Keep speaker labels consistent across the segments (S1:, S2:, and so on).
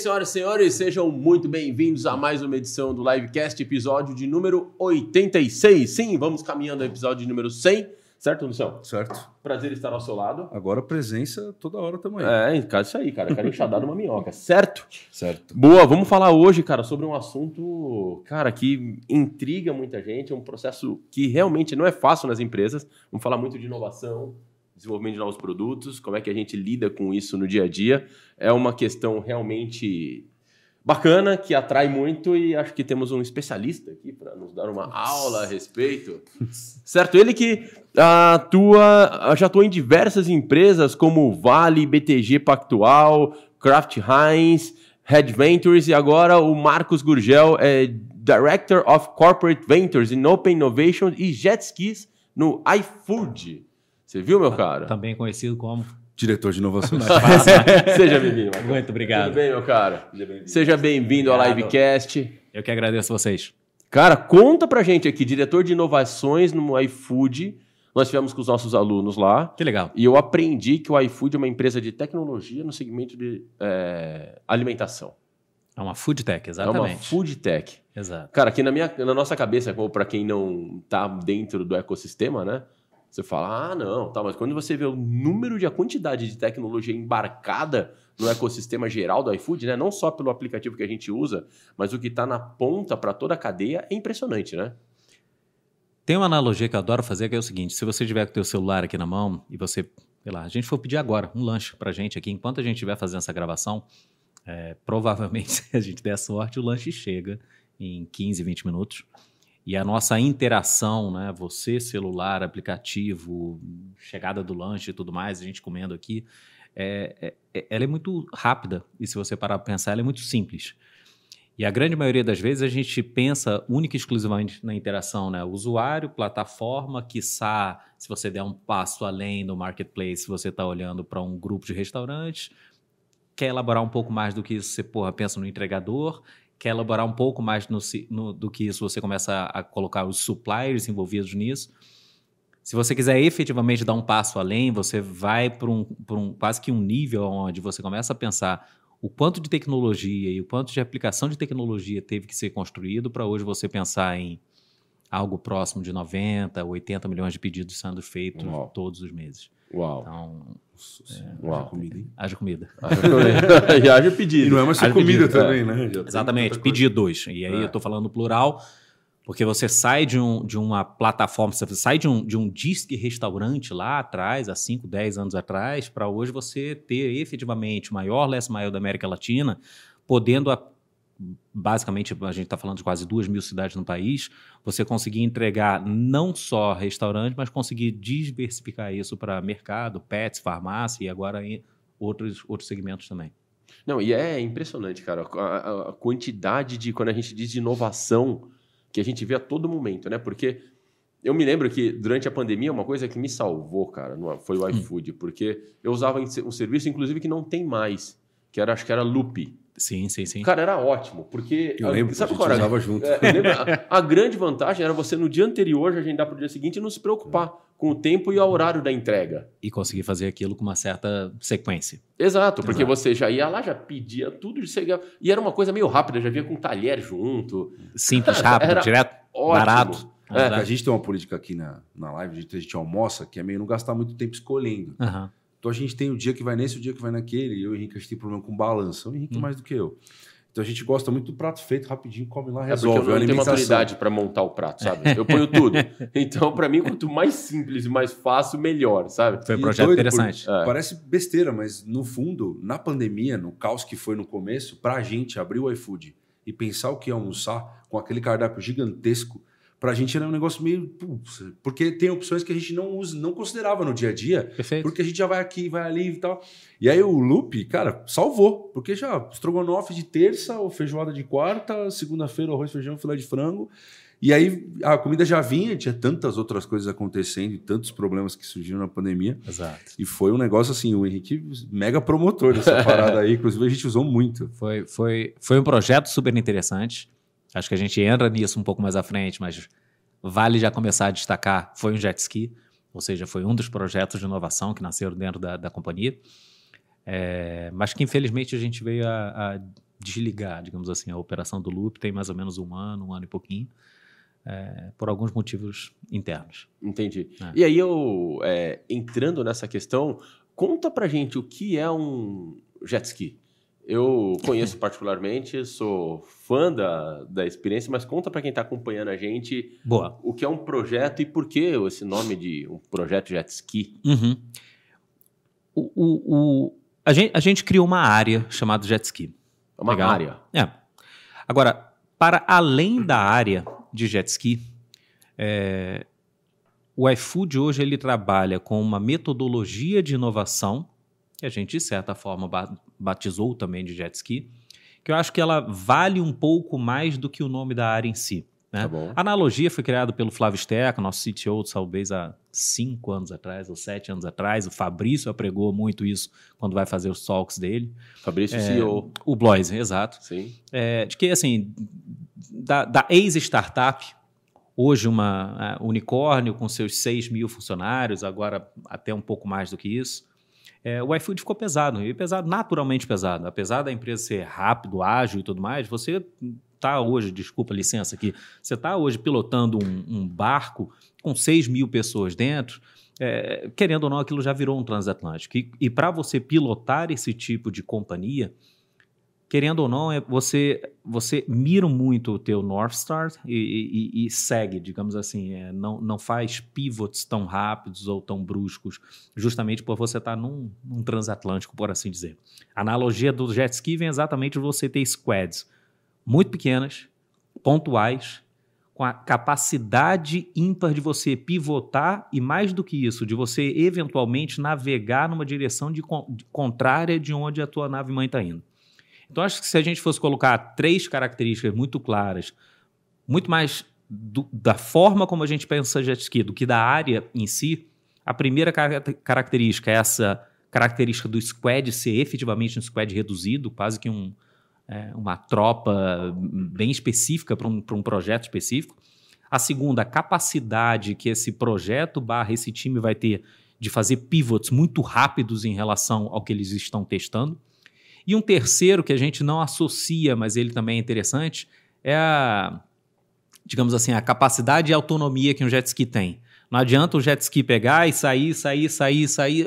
S1: senhoras e senhores, sejam muito bem-vindos a mais uma edição do Livecast, episódio de número 86. Sim, vamos caminhando ao episódio de número 100, certo, Lucião?
S2: Certo.
S1: Prazer estar ao seu lado.
S2: Agora presença toda hora também.
S1: É, cara, isso aí, cara, quero enxadar numa minhoca, certo?
S2: Certo.
S1: Boa, vamos falar hoje, cara, sobre um assunto, cara, que intriga muita gente, é um processo que realmente não é fácil nas empresas. Vamos falar muito de inovação, desenvolvimento de novos produtos, como é que a gente lida com isso no dia a dia. É uma questão realmente bacana, que atrai muito e acho que temos um especialista aqui para nos dar uma aula a respeito. certo? Ele que atua, já atua em diversas empresas como Vale, BTG Pactual, Kraft Heinz, Head Ventures e agora o Marcos Gurgel é Director of Corporate Ventures in Open Innovation e Jet Skis no iFood. Você viu, meu cara?
S3: Também conhecido como.
S2: Diretor de inovações.
S1: Seja bem-vindo.
S3: Muito obrigado.
S1: Tudo bem, meu cara? Seja bem-vindo ao. Livecast.
S3: Eu que agradeço vocês.
S1: Cara, conta pra gente aqui, diretor de inovações no iFood. Nós tivemos com os nossos alunos lá
S3: Que legal.
S1: e eu aprendi que o iFood é uma empresa de tecnologia no segmento de é, alimentação.
S3: É uma food tech,
S1: É uma
S3: exatamente.
S1: food tech.
S3: Exato.
S1: Cara, aqui na, minha, na nossa cabeça, como para quem não tá dentro do ecossistema, né? Você fala, ah, não, tá, mas quando você vê o número de a quantidade de tecnologia embarcada no ecossistema geral do iFood, né? Não só pelo aplicativo que a gente usa, mas o que está na ponta para toda a cadeia é impressionante, né?
S3: Tem uma analogia que eu adoro fazer, que é o seguinte: se você tiver com o teu celular aqui na mão e você, sei lá, a gente for pedir agora um lanche pra gente aqui, enquanto a gente estiver fazendo essa gravação, é, provavelmente, se a gente der sorte, o lanche chega em 15, 20 minutos. E a nossa interação, né? Você, celular, aplicativo, chegada do lanche e tudo mais, a gente comendo aqui, é, é- ela é muito rápida. E se você parar para pensar, ela é muito simples. E a grande maioria das vezes a gente pensa única e exclusivamente na interação, né? Usuário, plataforma, quiçá, se você der um passo além no marketplace, você está olhando para um grupo de restaurantes, quer elaborar um pouco mais do que isso, você porra, pensa no entregador, quer elaborar um pouco mais no no- do que isso, você começa a, a colocar os suppliers envolvidos nisso. Se você quiser efetivamente dar um passo além, você vai para um, pra um quase que um nível onde você começa a pensar o quanto de tecnologia e o quanto de aplicação de tecnologia teve que ser construído para hoje você pensar em algo próximo de 90, 80 milhões de pedidos sendo feitos
S1: Uau.
S3: todos os meses.
S1: Uau.
S3: Então,
S1: Uau.
S2: comida, hein?
S3: haja comida.
S1: e haja pedido.
S2: E não é mais só
S1: Haja
S2: comida
S1: pedido, é.
S2: também, né? Já
S3: Exatamente, pedidos. E aí
S2: É.
S3: eu estou falando no plural, porque você sai de, um, de uma plataforma, você sai de um, de um disque restaurante lá atrás, há 5, 10 anos atrás, para hoje você ter efetivamente o maior last mile da América Latina, podendo, a- basicamente, a gente está falando de quase duas mil cidades no país, você conseguir entregar não só restaurante, mas conseguir diversificar isso para mercado, pets, farmácia e agora em outros, outros segmentos também.
S1: Não, e é impressionante, cara, a, a- quantidade de, quando a gente diz de inovação, que a gente vê a todo momento, né? Porque eu me lembro que durante a pandemia, uma coisa que me salvou, cara, não- foi o iFood, porque eu usava um serviço, inclusive, que não tem mais, que era, acho que era Loop.
S3: Sim, sim, sim.
S1: Cara, era ótimo, porque...
S2: Eu lembro,
S1: sabe
S2: a gente
S1: qual era?
S2: junto.
S1: É, eu lembro, a, a grande vantagem era você, no dia anterior, já agendar para o dia seguinte e não se preocupar com o tempo e o horário da entrega.
S3: E conseguir fazer aquilo com uma certa sequência.
S1: Exato, porque
S3: Exato.
S1: você já ia lá, já pedia tudo, chegava, e era uma coisa meio rápida, já vinha com talher junto.
S3: Simples, rápido,
S1: Era
S3: direto,
S1: Ótimo.
S3: barato.
S1: É,
S2: A gente tem uma política aqui na, na live, a gente, a gente almoça, que é meio não gastar muito tempo escolhendo.
S3: Aham.
S2: Então a gente tem o dia que vai nesse, o dia que vai naquele. E eu e o Henrique, a gente tem problema com balança. O Henrique
S3: Hum.
S2: mais do que eu. Então a gente gosta muito do prato feito, rapidinho, come lá,
S1: É porque
S2: resolve.
S1: eu não
S2: a
S1: tenho maturidade para montar o prato, sabe? Eu ponho tudo. Então, para mim, quanto mais simples e mais fácil, melhor, sabe?
S3: Foi um projeto interessante.
S1: É.
S2: Parece besteira, mas no fundo, na pandemia, no caos que foi no começo, pra gente abrir o iFood e pensar o que é almoçar com aquele cardápio gigantesco, pra gente era um negócio meio. putz, Porque tem opções que a gente não usa, não considerava no dia a dia,
S3: Perfeito.
S2: porque a gente já vai aqui, vai ali e tal. E aí o Loop, cara, salvou, porque já estrogonofe de terça, ou feijoada de quarta, segunda-feira, arroz, feijão, filé de frango. E aí a comida já vinha, tinha tantas outras coisas acontecendo e tantos problemas que surgiram na pandemia.
S3: Exato.
S2: E foi um negócio assim, o Henrique, mega promotor dessa parada aí, inclusive a gente usou muito.
S3: Foi, foi, foi um projeto super interessante. Acho que a gente entra nisso um pouco mais à frente, mas vale já começar a destacar. Foi um jet ski, ou seja, foi um dos projetos de inovação que nasceram dentro da, da companhia. é, mas que infelizmente a gente veio a, a, desligar, digamos assim, a operação do Loop tem mais ou menos um ano, um ano e pouquinho, é, por alguns motivos internos.
S1: Entendi. É. E aí eu, é, entrando nessa questão, conta pra gente o que é um jet ski. Eu conheço particularmente, sou fã da, da experiência, mas conta para quem está acompanhando a gente
S3: Boa.
S1: o que é um projeto e por que esse nome de um projeto jet ski.
S3: Uhum. O, o, o, a, gente, a gente criou uma área chamada jet ski.
S1: Uma Legal? área?
S3: É. Agora, para além da área de jet ski, é, o iFood hoje ele trabalha com uma metodologia de inovação que a gente, de certa forma, batizou também de jet ski, que eu acho que ela vale um pouco mais do que o nome da área em si. Né? Tá a analogia foi criada pelo Flávio Steca, nosso CTO, talvez há cinco anos atrás ou sete anos atrás. O Fabrício apregou muito isso quando vai fazer os talks dele.
S1: Fabrício, é, CEO.
S3: O Bloise, exato.
S1: Sim.
S3: É, de que, assim, da, da ex-startup, hoje uma uh, unicórnio com seus 6 mil funcionários, agora até um pouco mais do que isso, é, o iFood ficou pesado, e pesado, naturalmente pesado. Apesar da empresa ser rápido, ágil e tudo mais, você está hoje, desculpa, licença aqui, você está hoje pilotando um, um, barco com 6 mil pessoas dentro, é, querendo ou não, aquilo já virou um transatlântico. E, e para você pilotar esse tipo de companhia, querendo ou não, é, você, você mira muito o teu North Star e, e, e segue, digamos assim, é, não, não faz pivots tão rápidos ou tão bruscos, justamente por você estar tá num, num, transatlântico, por assim dizer. A analogia do jet ski vem exatamente de você ter squads muito pequenas, pontuais, com a capacidade ímpar de você pivotar e, mais do que isso, de você eventualmente navegar numa direção de, de contrária de onde a tua nave mãe está indo. Então, acho que se a gente fosse colocar três características muito claras, muito mais do, da forma como a gente pensa jet ski do que da área em si, a primeira car característica é essa característica do squad ser efetivamente um squad reduzido, quase que um, é, uma tropa bem específica para um, um projeto específico. A segunda, a capacidade que esse projeto barra esse time vai ter de fazer pivots muito rápidos em relação ao que eles estão testando. E um terceiro que a gente não associa, mas ele também é interessante, é a, digamos assim, a capacidade e autonomia que um jet ski tem. Não adianta o jet ski pegar e sair, sair, sair, sair.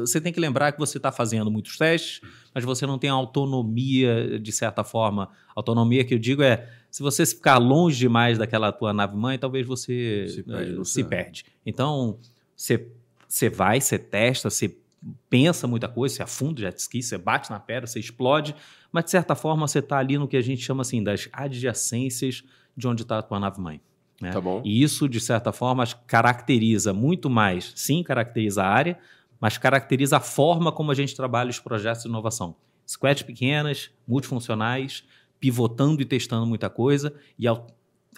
S3: Você tem que lembrar que você está fazendo muitos testes, mas você não tem autonomia, de certa forma. Autonomia que eu digo é, se você ficar longe demais daquela tua nave-mãe, talvez você se perde. se perde. Então, você, você vai, você testa, você pensa muita coisa, você afunda o jet ski, você bate na pedra, você explode, mas de certa forma você está ali no que a gente chama assim das adjacências de onde está a tua nave mãe. Né?
S1: Tá bom.
S3: E isso, de certa forma, caracteriza muito mais, sim, caracteriza a área, mas caracteriza a forma como a gente trabalha os projetos de inovação. Squads pequenas, multifuncionais, pivotando e testando muita coisa e ao,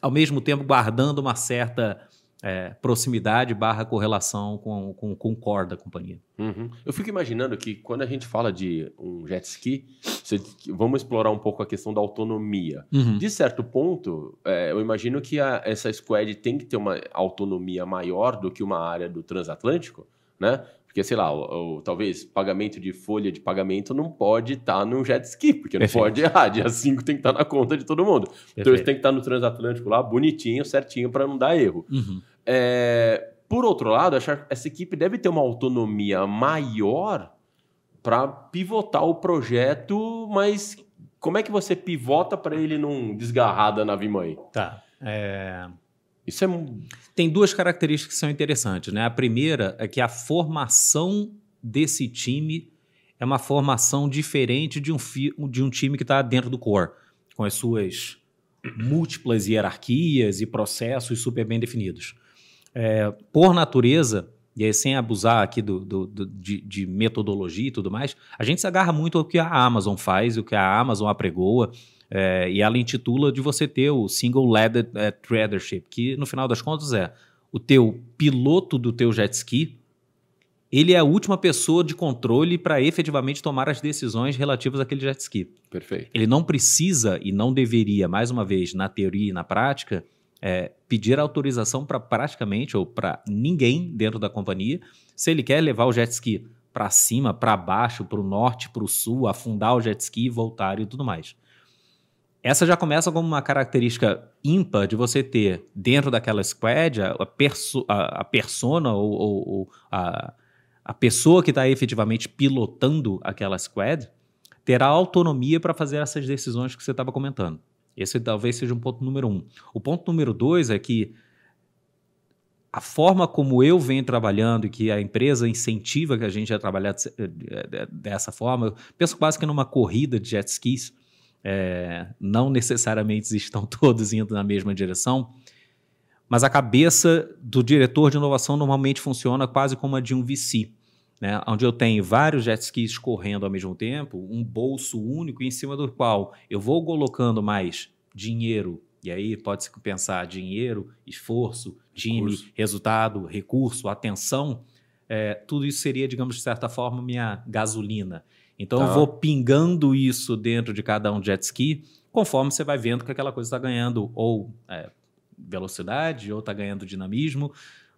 S3: ao mesmo tempo guardando uma certa é, proximidade barra correlação com, com, com o core da companhia.
S1: Uhum. Eu fico imaginando que quando a gente fala de um jet ski, você, vamos explorar um pouco a questão da autonomia.
S3: Uhum.
S1: De certo ponto, é, eu imagino que a, essa squad tem que ter uma autonomia maior do que uma área do transatlântico, né? Porque, sei lá, o, o, talvez pagamento de folha de pagamento não pode estar tá no jet ski, porque não Perfeito. pode errar. Dia 5 tem que estar tá na conta de todo mundo. Perfeito. Então, eles têm que estar tá no transatlântico lá, bonitinho, certinho, para não dar erro.
S3: Uhum.
S1: É, por outro lado, essa equipe deve ter uma autonomia maior para pivotar o projeto, mas como é que você pivota para ele não desgarrar da nave mãe?
S3: Tá. É...
S1: Isso é.
S3: Tem duas características que são interessantes, né? A primeira é que a formação desse time é uma formação diferente de um, fi... de um time que está dentro do core, com as suas múltiplas hierarquias e processos super bem definidos. É, por natureza, e aí sem abusar aqui do, do, do de, de, metodologia e tudo mais, a gente se agarra muito ao que a Amazon faz, o que a Amazon apregoa, é, e ela intitula de você ter o Single Leaded é, Tradership, que no final das contas é o teu piloto do teu jet ski, ele é a última pessoa de controle para efetivamente tomar as decisões relativas àquele jet ski.
S1: Perfeito.
S3: Ele não precisa e não deveria, mais uma vez, na teoria e na prática, é, pedir autorização para praticamente ou para ninguém dentro da companhia se ele quer levar o jet ski para cima, para baixo, para o norte, para o sul, afundar o jet ski, voltar e tudo mais. Essa já começa como uma característica ímpar de você ter dentro daquela squad a, perso a, a persona ou, ou, ou a, a pessoa que está efetivamente pilotando aquela squad terá autonomia para fazer essas decisões que você estava comentando. Esse talvez seja um ponto número um. O ponto número dois é que a forma como eu venho trabalhando e que a empresa incentiva que a gente a trabalhar dessa forma, eu penso quase que numa corrida de jet skis, é, não necessariamente estão todos indo na mesma direção, mas a cabeça do diretor de inovação normalmente funciona quase como a de um VC, né, onde eu tenho vários jet skis correndo ao mesmo tempo, um bolso único em cima do qual eu vou colocando mais dinheiro, e aí pode-se pensar dinheiro, esforço, time, recurso. resultado, recurso, atenção, é, tudo isso seria, digamos, de certa forma, minha gasolina. Então tá. eu vou pingando isso dentro de cada um jet ski, conforme você vai vendo que aquela coisa está ganhando ou é, velocidade ou está ganhando dinamismo.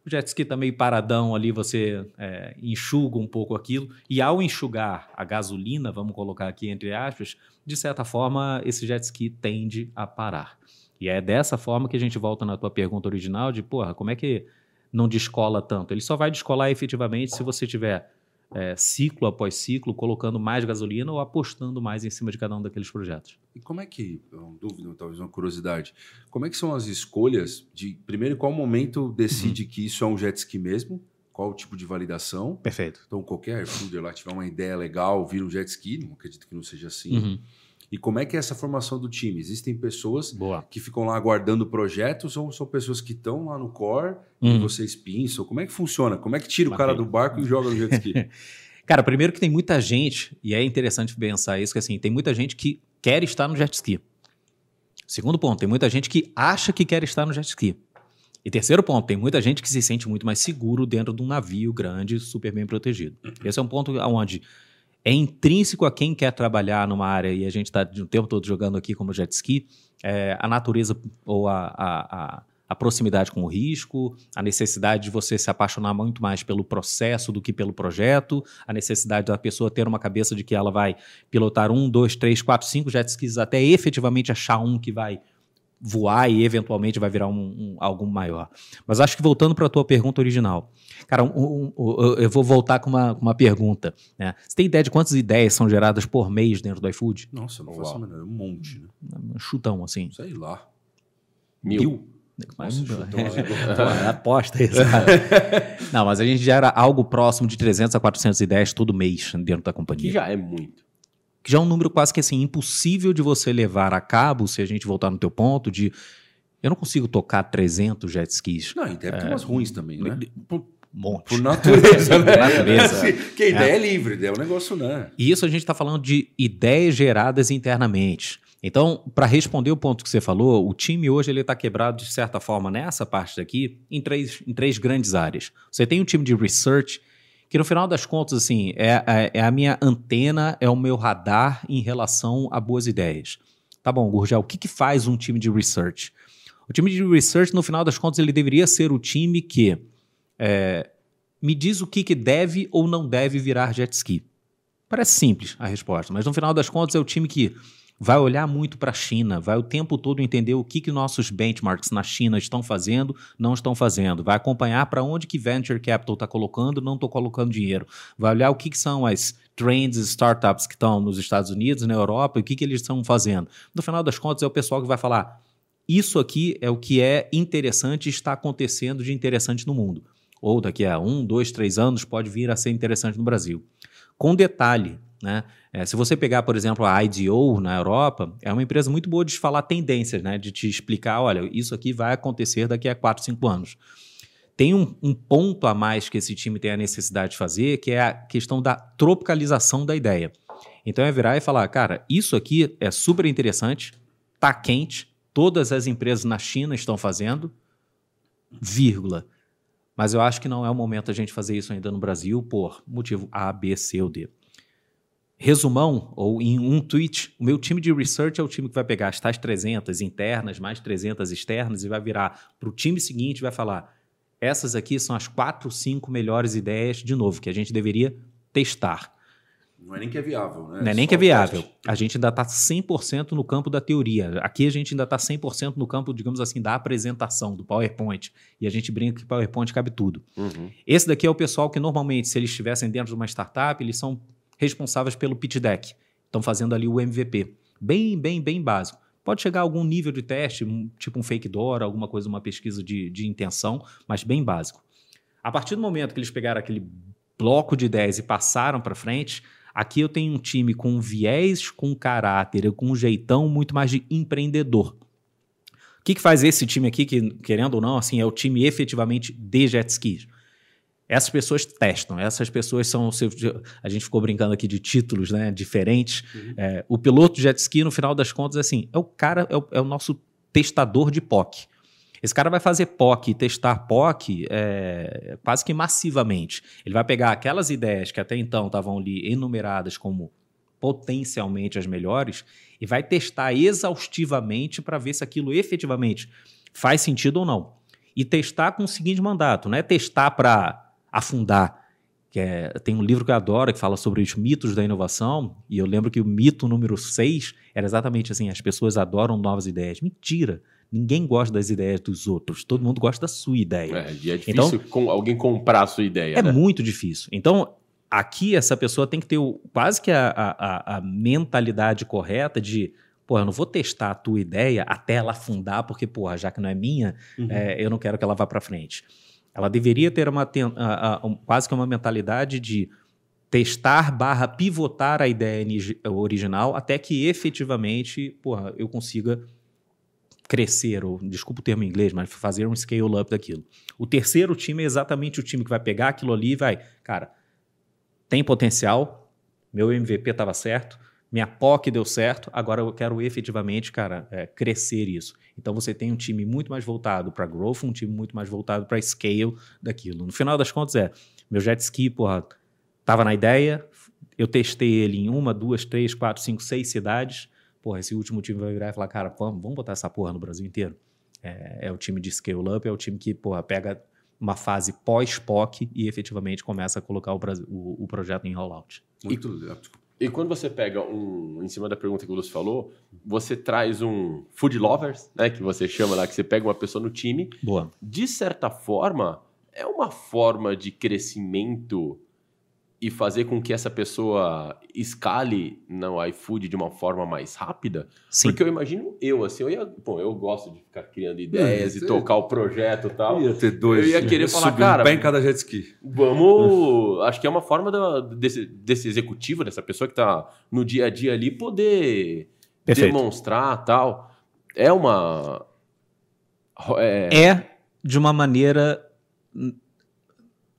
S3: O jet ski está meio paradão ali, você é, enxuga um pouco aquilo. E ao enxugar a gasolina, vamos colocar aqui entre aspas, de certa forma esse jet ski tende a parar. E é dessa forma que a gente volta na tua pergunta original de, porra, como é que não descola tanto? Ele só vai descolar efetivamente se você tiver é, ciclo após ciclo, colocando mais gasolina ou apostando mais em cima de cada um daqueles projetos.
S2: E como é que, uma dúvida, talvez uma curiosidade, como é que são as escolhas de, primeiro, em qual momento decide uhum. que isso é um jet ski mesmo? Qual o tipo de validação?
S3: Perfeito.
S2: Então, qualquer funder lá tiver uma ideia legal, vira um jet ski, não acredito que não seja assim. Uhum. E como é que é essa formação do time? Existem pessoas Boa. que ficam lá aguardando projetos ou são pessoas que estão lá no core uhum. e vocês pinçam? Como é que funciona? Como é que tira o cara do barco e joga no jet ski?
S3: cara, primeiro que tem muita gente, e é interessante pensar isso, que assim, tem muita gente que quer estar no jet ski. Segundo ponto, tem muita gente que acha que quer estar no jet ski. E terceiro ponto, tem muita gente que se sente muito mais seguro dentro de um navio grande, super bem protegido. Uhum. Esse é um ponto onde é intrínseco a quem quer trabalhar numa área, e a gente está o tempo todo jogando aqui como jet ski, é, a natureza ou a, a, a, proximidade com o risco, a necessidade de você se apaixonar muito mais pelo processo do que pelo projeto, a necessidade da pessoa ter uma cabeça de que ela vai pilotar um, dois, três, quatro, cinco jet skis até efetivamente achar um que vai voar e eventualmente vai virar um, um algo maior. Mas acho que voltando para a tua pergunta original, cara, um, um, eu vou voltar com uma, uma pergunta. Né? Você tem ideia de quantas ideias são geradas por mês dentro do iFood?
S2: Nossa, não faço a um monte. Né?
S3: Um chutão, assim.
S2: Sei lá.
S3: Mil. Mil? Nossa, é, aposta isso, cara. Não, mas a gente gera algo próximo de 300 a 400 ideias todo mês dentro da companhia.
S1: Que já é muito
S3: que já é um número quase que assim impossível de você levar a cabo, se a gente voltar no teu ponto de eu não consigo tocar 300 jet skis.
S2: Não, e deve ter é, umas ruins também, né?
S3: Por, monte.
S2: Por natureza, né? Por natureza. que a ideia é. é livre, é um negócio, né?
S3: E isso a gente está falando de ideias geradas internamente. Então, para responder o ponto que você falou, o time hoje ele está quebrado de certa forma nessa parte daqui em três, em três grandes áreas. Você tem um time de research que no final das contas, assim, é, é, é, a minha antena, é o meu radar em relação a boas ideias. Tá bom, Gurgel, o que, que faz um time de research? O time de research, no final das contas, ele deveria ser o time que é, me diz o que, que deve ou não deve virar jet ski. Parece simples a resposta, mas no final das contas é o time que vai olhar muito para a China, vai o tempo todo entender o que, que nossos benchmarks na China estão fazendo, não estão fazendo, vai acompanhar para onde que venture capital está colocando, não estou colocando dinheiro, vai olhar o que, que são as trends startups que estão nos Estados Unidos, na Europa, o que, que eles estão fazendo. No final das contas, é o pessoal que vai falar: isso aqui é o que é interessante está acontecendo de interessante no mundo. Ou daqui a um, dois, três anos pode vir a ser interessante no Brasil. Com detalhe, né? É, se você pegar, por exemplo, a IDO na Europa, é uma empresa muito boa de falar tendências, né? de te explicar, olha, isso aqui vai acontecer daqui a 4, 5 anos. Tem um, um, ponto a mais que esse time tem a necessidade de fazer, que é a questão da tropicalização da ideia. Então é virar e falar, cara, isso aqui é super interessante, tá quente, todas as empresas na China estão fazendo, vírgula. Mas eu acho que não é o momento a gente fazer isso ainda no Brasil por motivo A, B, C ou D resumão, ou em um tweet, o meu time de research é o time que vai pegar as tais 300 internas, mais 300 externas, e vai virar para o time seguinte e vai falar: essas aqui são as quatro, cinco melhores ideias, de novo, que a gente deveria testar.
S2: Não é nem que é viável, né?
S3: Não é nem
S2: Só
S3: que é viável.
S2: teste.
S3: A gente ainda está 100% no campo da teoria. Aqui a gente ainda está 100% no campo, digamos assim, da apresentação, do PowerPoint. E a gente brinca que PowerPoint cabe tudo.
S1: Uhum.
S3: Esse daqui é o pessoal que normalmente, se eles estivessem dentro de uma startup, eles são responsáveis pelo pitch deck. Estão fazendo ali o MVP. Bem, bem, bem básico. Pode chegar a algum nível de teste, tipo um fake door, alguma coisa, uma pesquisa de, de intenção, mas bem básico. A partir do momento que eles pegaram aquele bloco de ideias e passaram para frente, aqui eu tenho um time com viés, com caráter, com um jeitão muito mais de empreendedor. O que, que faz esse time aqui, que querendo ou não, assim, é o time efetivamente de jet skis? Essas pessoas testam, essas pessoas são. A gente ficou brincando aqui de títulos né, diferentes. É, o piloto jet ski, no final das contas, assim, é o cara, é o, é o nosso testador de POC. Esse cara vai fazer POC e testar POC é, quase que massivamente. Ele vai pegar aquelas ideias que até então estavam ali enumeradas como potencialmente as melhores e vai testar exaustivamente para ver se aquilo efetivamente faz sentido ou não. E testar com o seguinte mandato, não é testar para afundar. Que é, tem um livro que eu adoro que fala sobre os mitos da inovação, e eu lembro que o mito número 6 era exatamente assim: as pessoas adoram novas ideias. Mentira! Ninguém gosta das ideias dos outros, todo mundo gosta da sua ideia.
S1: É, e é difícil com alguém comprar a sua ideia,
S3: É
S1: né?
S3: muito difícil. Então, aqui essa pessoa tem que ter o- quase que a, a- a- mentalidade correta de, pô, eu não vou testar a tua ideia até ela afundar, porque, porra, já que não é minha,
S2: Uhum.
S3: é, eu não quero que ela vá para frente. Ela deveria ter uma, um- quase que uma mentalidade de testar barra pivotar a ideia original até que efetivamente, porra, eu consiga crescer, ou desculpa o termo em inglês, mas fazer um scale up daquilo. O terceiro time é exatamente o time que vai pegar aquilo ali e vai, cara, tem potencial, meu MVP estava certo, minha POC deu certo, agora eu quero efetivamente, cara, é, crescer isso. Então você tem um time muito mais voltado para growth, um time muito mais voltado para scale daquilo. No final das contas é, meu jet ski, porra, tava na ideia, eu testei ele em uma, duas, três, quatro, cinco, seis cidades. Porra, esse último time vai virar e falar, cara, vamos, vamos botar essa porra no Brasil inteiro. É, é o time de scale up, é o time que, porra, pega uma fase pós-POC e efetivamente começa a colocar o, o- o projeto em rollout.
S2: Muito legal.
S1: E quando você pega um, em cima da pergunta que o Lúcio falou, você traz um food lovers, né, que você chama lá, que você pega uma pessoa no time,
S3: Boa.
S1: de certa forma, é uma forma de crescimento e fazer com que essa pessoa escale no iFood de uma forma mais rápida?
S3: Sim.
S1: Porque eu imagino eu, assim, eu ia, bom, eu gosto de ficar criando ideias
S2: É,
S1: e tocar o projeto e tal.
S2: Ia ter dois.
S1: Eu ia querer falar, cara,
S2: Um pé em cada jet ski.
S1: Vamos. Acho que é uma forma da- desse, desse executivo, dessa pessoa que está no dia a dia ali, poder
S3: Perfeito.
S1: demonstrar tal. É uma. É,
S3: É de uma maneira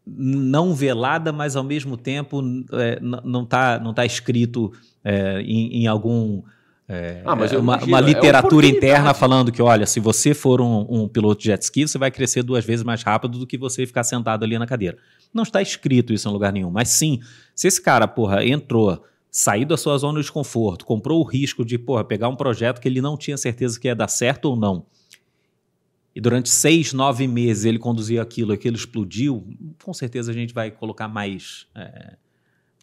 S3: não velada, mas ao mesmo tempo é, não está não tá escrito é, em, em algum. é,
S1: Ah,
S3: uma,
S1: imagino,
S3: uma
S1: é
S3: literatura interna falando que, olha, se você for um, um piloto de jet ski, você vai crescer duas vezes mais rápido do que você ficar sentado ali na cadeira. Não está escrito isso em lugar nenhum. Mas sim, se esse cara, porra, entrou, saiu da sua zona de conforto, comprou o risco de, porra, pegar um projeto que ele não tinha certeza que ia dar certo ou não, e durante seis, nove meses ele conduziu aquilo, aquilo explodiu, com certeza a gente vai colocar mais é,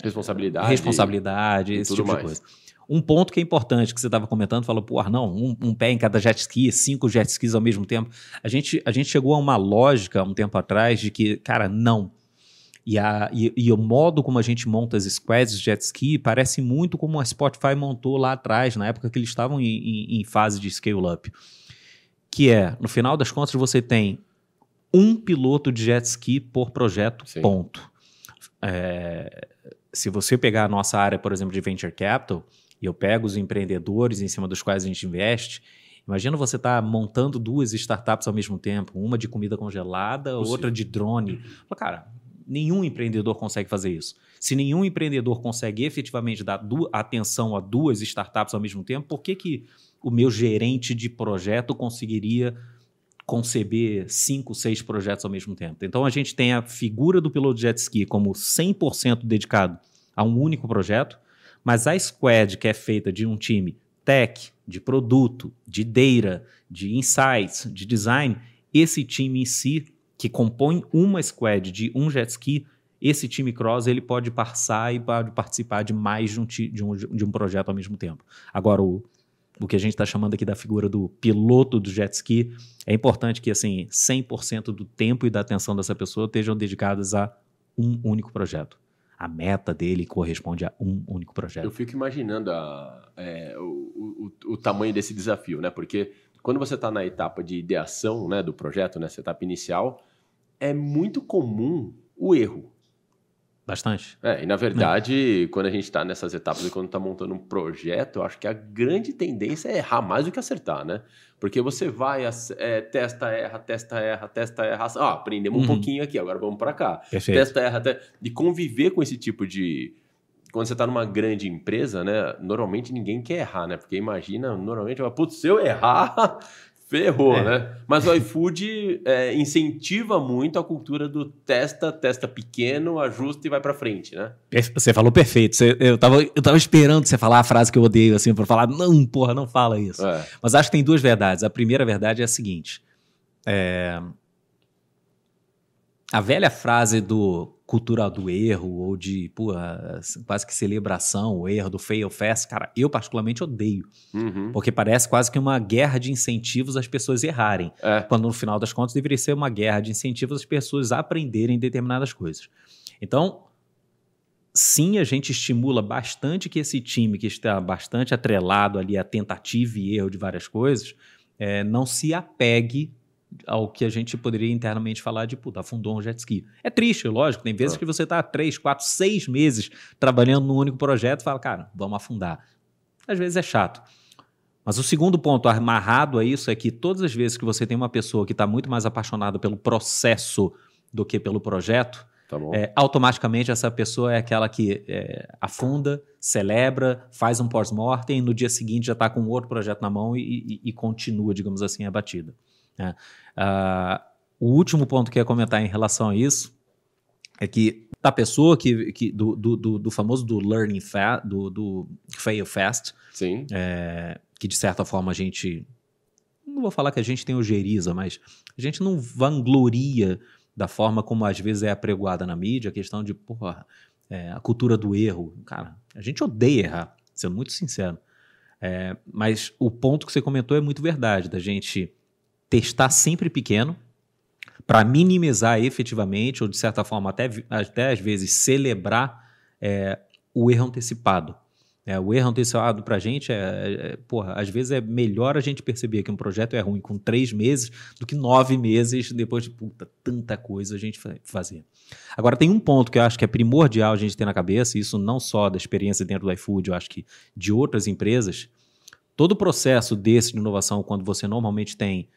S1: responsabilidade.
S3: responsabilidade, esse
S1: tudo
S3: tipo
S1: mais.
S3: de coisa. Um ponto que é importante que você estava comentando, falou, pô, não, um, um pé em cada jet ski, cinco jet skis ao mesmo tempo. A gente, a gente chegou a uma lógica um tempo atrás de que, cara, não. E, a, e, e o modo como a gente monta as squads de jet ski parece muito como a Spotify montou lá atrás, na época que eles estavam em, em- em fase de scale-up. Que é, no final das contas, você tem um piloto de jet ski por projeto,
S1: Sim.
S3: ponto. É, se você pegar a nossa área, por exemplo, de venture capital, e eu pego os empreendedores em cima dos quais a gente investe, imagina você estar montando duas startups ao mesmo tempo, uma de comida congelada,
S2: Possível.
S3: outra de drone. Fala, Cara, nenhum empreendedor consegue fazer isso. Se nenhum empreendedor consegue efetivamente dar atenção a duas startups ao mesmo tempo, por que, que o meu gerente de projeto conseguiria conceber cinco, seis projetos ao mesmo tempo? Então a gente tem a figura do piloto jet ski como 100% dedicado a um único projeto, mas a squad que é feita de um time tech, de produto, de data, de insights, de design, esse time em si, que compõe uma squad de um jet ski, esse time cross ele pode passar e pode participar de mais de um, de um, de um projeto ao mesmo tempo. Agora, o, o que a gente está chamando aqui da figura do piloto do jet ski, é importante que assim 100% do tempo e da atenção dessa pessoa estejam dedicadas a um único projeto. A meta dele corresponde a um único projeto.
S1: Eu fico imaginando a, é, o, o, o, tamanho desse desafio, né? Porque quando você está na etapa de ideação né, do projeto, nessa etapa inicial, é muito comum o erro.
S3: Bastante.
S1: É, e na verdade, quando a gente está nessas etapas e quando está montando um projeto, eu acho que a grande tendência é errar mais do que acertar, né? Porque você vai, é, testa, erra, testa, erra, testa, erra. Ah, aprendemos uhum. um pouquinho aqui, agora vamos para cá.
S3: Perfeito.
S1: Testa, erra, testa. E conviver com esse tipo de. Quando você está numa grande empresa, né? Normalmente ninguém quer errar, né? Porque imagina, normalmente, putz, se eu errar, Ferrou, é. né? Mas o iFood é, incentiva muito a cultura do testa, testa pequeno, ajusta e vai para frente, né?
S3: Você falou perfeito. Você, eu, tava, eu tava esperando você falar a frase que eu odeio, assim, para falar, não, porra, não fala isso. É. Mas acho que tem duas verdades. A primeira verdade é a seguinte: é... a velha frase do cultura do erro ou de pô, quase que celebração, o erro do fail fast, cara, eu particularmente odeio. Uhum. Porque parece quase que uma guerra de incentivos às pessoas errarem. É. Quando no final das contas deveria ser uma guerra de incentivos às pessoas aprenderem determinadas coisas. Então, sim, a gente estimula bastante que esse time que está bastante atrelado ali à tentativa e erro de várias coisas, é, não se apegue ao que a gente poderia internamente falar de, puta, afundou um jet ski. É triste, lógico. Tem vezes é. que você está três, quatro, seis meses trabalhando num único projeto e fala, cara, vamos afundar. Às vezes é chato. Mas o segundo ponto amarrado a isso é que todas as vezes que você tem uma pessoa que está muito mais apaixonada pelo processo do que pelo projeto, tá é, automaticamente essa pessoa é aquela que é, afunda, celebra, faz um pós-mortem e no dia seguinte já está com outro projeto na mão e, e, e continua, digamos assim, a batida. Né? Uh, o último ponto que eu ia comentar em relação a isso é que a pessoa que, que do, do, do, famoso do learning fast, do, do fail fast,
S1: Sim.
S3: É, que de certa forma a gente não vou falar que a gente tem ojeriza, mas a gente não vangloria da forma como às vezes é apregoada na mídia, a questão de, porra, é, a cultura do erro. Cara, a gente odeia errar, sendo muito sincero. É, mas o ponto que você comentou é muito verdade, da gente testar sempre pequeno, para minimizar efetivamente, ou de certa forma até, até às vezes celebrar é, o erro antecipado. É, o erro antecipado para a gente é, é, porra, às vezes é melhor a gente perceber que um projeto é ruim com três meses do que nove meses depois de puta, tanta coisa a gente fazer. Agora, tem um ponto que eu acho que é primordial a gente ter na cabeça, isso não só da experiência dentro do iFood, eu acho que de outras empresas. Todo o processo desse de inovação, quando você normalmente tem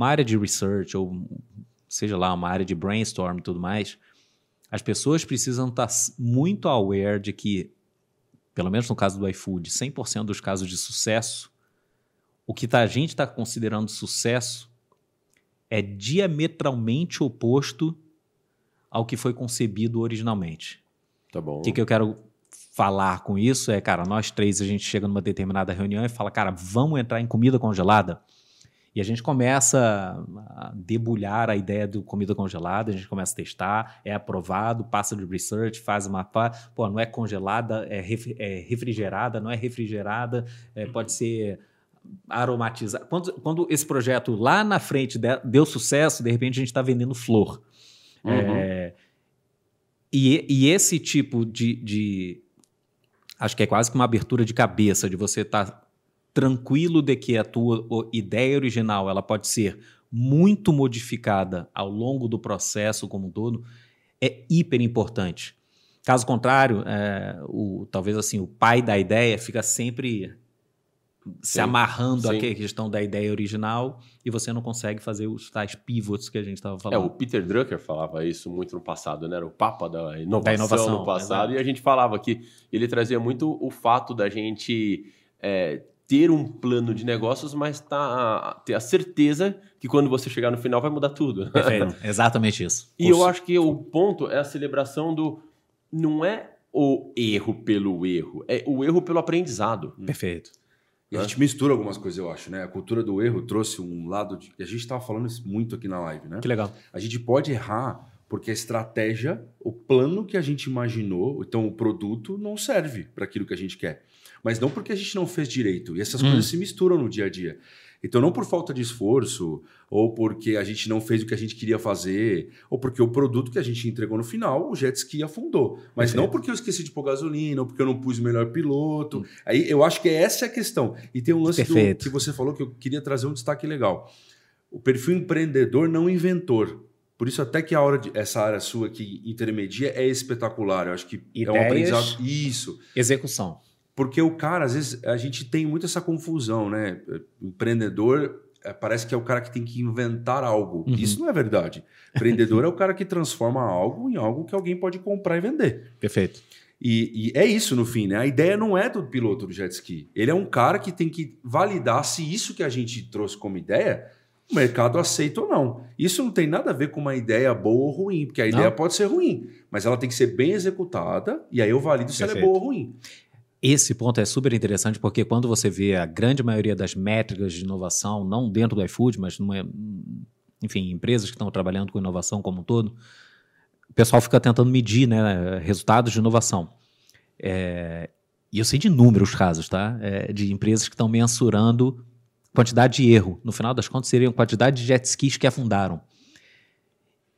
S3: uma área de research ou seja lá, uma área de brainstorm e tudo mais, as pessoas precisam estar muito aware de que, pelo menos no caso do iFood, 100% dos casos de sucesso, o que tá, a gente está considerando sucesso é diametralmente oposto ao que foi concebido originalmente.
S1: Tá bom.
S3: O que, que eu quero falar com isso é, cara, nós três a gente chega numa determinada reunião e fala, cara, vamos entrar em comida congelada? E a gente começa a debulhar a ideia do comida congelada, a gente começa a testar, é aprovado, passa de research, faz uma. Pô, não é congelada, é, é refrigerada, não é refrigerada, é, pode ser aromatizada. Quando, quando esse projeto lá na frente deu sucesso, de repente a gente está vendendo flor. Uhum. É, e, e, esse tipo de, de. Acho que é quase que uma abertura de cabeça, de você estar. Tá tranquilo de que a tua ideia original ela pode ser muito modificada ao longo do processo como um todo, é hiper importante. Caso contrário, é, o, talvez assim o pai da ideia fica sempre se sim, amarrando sim. à questão da ideia original e você não consegue fazer os tais pivots que a gente estava falando.
S1: É, o Peter Drucker falava isso muito no passado, né? Era o papa da inovação, da inovação no passado. É e a gente falava que ele trazia muito o fato da gente é, ter um plano de negócios, mas tá, ter a certeza que quando você chegar no final vai mudar tudo.
S3: Perfeito. Exatamente isso.
S1: E eu acho que o ponto é a celebração do. Não é o erro pelo erro, é o erro pelo aprendizado.
S3: Perfeito.
S2: E a gente mistura algumas coisas, eu acho, né? A cultura do erro trouxe um lado de. A gente estava falando isso muito aqui na live, né?
S3: Que legal.
S2: A gente pode errar Porque a estratégia, o plano que a gente imaginou, então o produto não serve para aquilo que a gente quer. Mas não porque a gente não fez direito. E essas
S3: Hum.
S2: coisas se misturam no dia a dia. Então, não por falta de esforço, ou porque a gente não fez o que a gente queria fazer, ou porque o produto que a gente entregou no final, o jet ski afundou. Mas não porque eu esqueci de pôr gasolina, ou porque eu não pus o melhor piloto. Aí eu acho que essa é a questão. E tem um lance do, que você falou que eu queria trazer um destaque legal. O perfil empreendedor, não inventor. Por isso, até que a hora de, essa área sua que intermedia é espetacular. Eu acho que é um
S3: Ideias.
S2: aprendizado. Isso.
S3: Execução.
S2: Porque o cara, às vezes, a gente tem muito essa confusão, né? Empreendedor eh, parece que é o cara que tem que inventar algo.
S3: Uhum.
S2: Isso não é verdade. Empreendedor é o cara que transforma algo em algo que alguém pode comprar e vender.
S3: Perfeito.
S2: E, e é isso no fim, né? A ideia não é do piloto do jet ski. Ele é um cara que tem que validar se isso que a gente trouxe como ideia, o mercado aceita ou não. Isso não tem nada a ver com uma ideia boa ou ruim, porque a
S3: Não.
S2: ideia pode ser ruim, mas ela tem que ser bem executada e aí eu valido se ela é
S3: Perfeito.
S2: boa ou ruim.
S3: Esse ponto é super interessante porque quando você vê a grande maioria das métricas de inovação, não dentro do iFood, mas numa, enfim, empresas que estão trabalhando com inovação como um todo, o pessoal fica tentando medir né, resultados de inovação. É, e eu sei de inúmeros casos, tá? É, de empresas que estão mensurando quantidade de erro. No final das contas, seriam quantidade de jet skis que afundaram.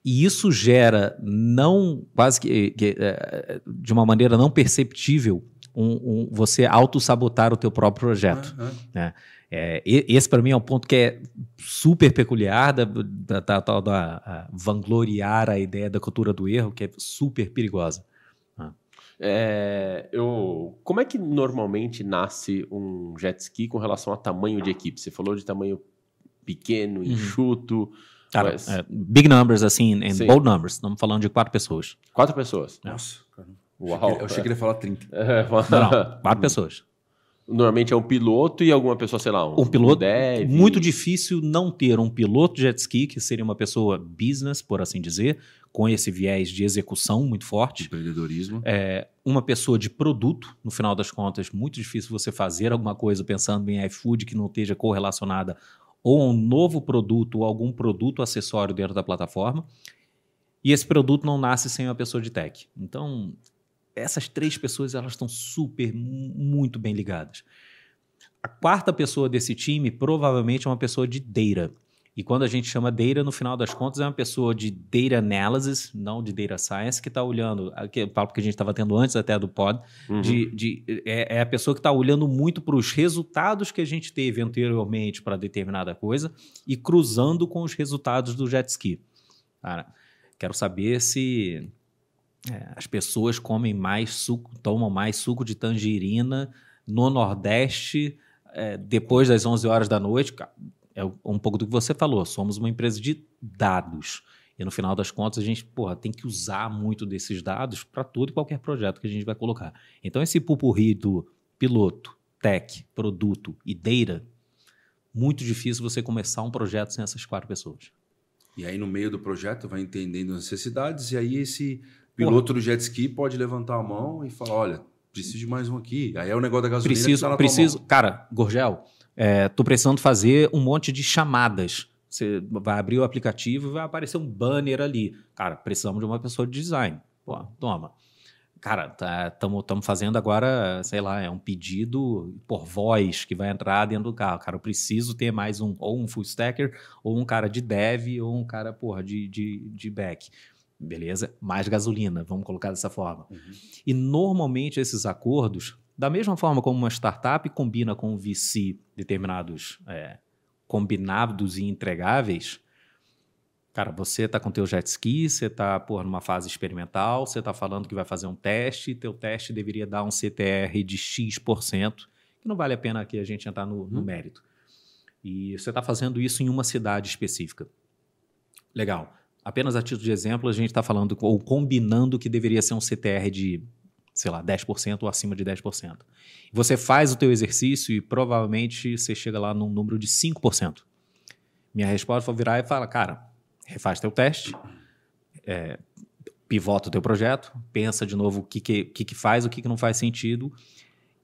S3: E isso gera, não quase que, que, é, de uma maneira não perceptível, um, um- você autossabotar o teu próprio projeto.
S2: Aham.
S3: É, e- esse para mim é um ponto que é super peculiar da, da, da, da- da- a vangloriar a ideia da cultura do erro, que é super perigosa.
S1: É, eu, como é que normalmente nasce um jet ski com relação a tamanho de equipe? Você falou de tamanho pequeno,
S3: Uhum.
S1: enxuto.
S3: Cara,
S1: Mas-
S3: é, big numbers, assim, em
S1: Sim.
S3: bold numbers. Estamos falando de quatro pessoas.
S1: Quatro pessoas.
S2: Nossa, cara.
S1: Uau.
S2: Eu achei que ele ia falar 30.
S1: É,
S3: Não, não, quatro pessoas.
S1: Normalmente é um piloto e alguma pessoa, sei lá, um,
S3: Um piloto,
S1: dev.
S3: muito difícil não ter um piloto jet ski, que seria uma pessoa business, por assim dizer, com esse viés de execução muito forte.
S2: Empreendedorismo.
S3: É, uma pessoa de produto, no final das contas, muito difícil você fazer alguma coisa pensando em iFood que não esteja correlacionada ou a um novo produto ou algum produto acessório dentro da plataforma. E esse produto não nasce sem uma pessoa de tech. Então, essas três pessoas elas estão super, mu- muito bem ligadas. A quarta pessoa desse time provavelmente é uma pessoa de data. E quando a gente chama data, no final das contas, é uma pessoa de data analysis, não de data science, que está olhando, aquele papo que a gente estava tendo antes até do pod,
S1: Uhum.
S3: de, de- é, é a pessoa que está olhando muito para os resultados que a gente teve anteriormente para determinada coisa e cruzando com os resultados do jet ski. Cara, quero saber se é, as pessoas comem mais suco, tomam mais suco de tangerina no Nordeste é, depois das 11 horas da noite. É um pouco do que você falou. Somos uma empresa de dados. E no final das contas, a gente porra, tem que usar muito desses dados para todo e qualquer projeto que a gente vai colocar. Então, esse pupurri do piloto, tech, produto e data, muito difícil você começar um projeto sem essas quatro pessoas.
S2: E aí, no meio do projeto, vai entendendo as necessidades, e aí esse piloto do jet ski pode levantar a mão e falar: olha, preciso de mais um aqui. Aí é o negócio da gasolina.
S3: Preciso,
S2: tá
S3: preciso. Cara, Gorgel, é, tô precisando fazer um monte de chamadas. Você vai abrir o aplicativo e vai aparecer um banner ali. Cara, precisamos de uma pessoa de design. Pô, toma. Cara, estamos fazendo agora, sei lá, é um pedido por voz que vai entrar dentro do carro. Cara, eu preciso ter mais um, ou um full stacker, ou um cara de dev, ou um cara, porra, de, de, de back. Beleza? Mais gasolina, vamos colocar dessa forma. E normalmente esses acordos, da mesma forma como uma startup combina com um VC determinados é, combinados e entregáveis, cara, você está com teu jet ski, você está numa fase experimental, você está falando que vai fazer um teste, teu teste deveria dar um CTR de X%, que não vale a pena aqui a gente entrar no, no mérito. E você está fazendo isso em uma cidade específica. Legal. Apenas a título de exemplo, a gente está falando ou combinando que deveria ser um CTR de, sei lá, 10% ou acima de 10%. Você faz o teu exercício e provavelmente você chega lá num número de 5%. Minha resposta foi virar e falar, cara, refaz teu teste, é, pivota o teu projeto, pensa de novo o que, que, que, faz, o que, que não faz sentido,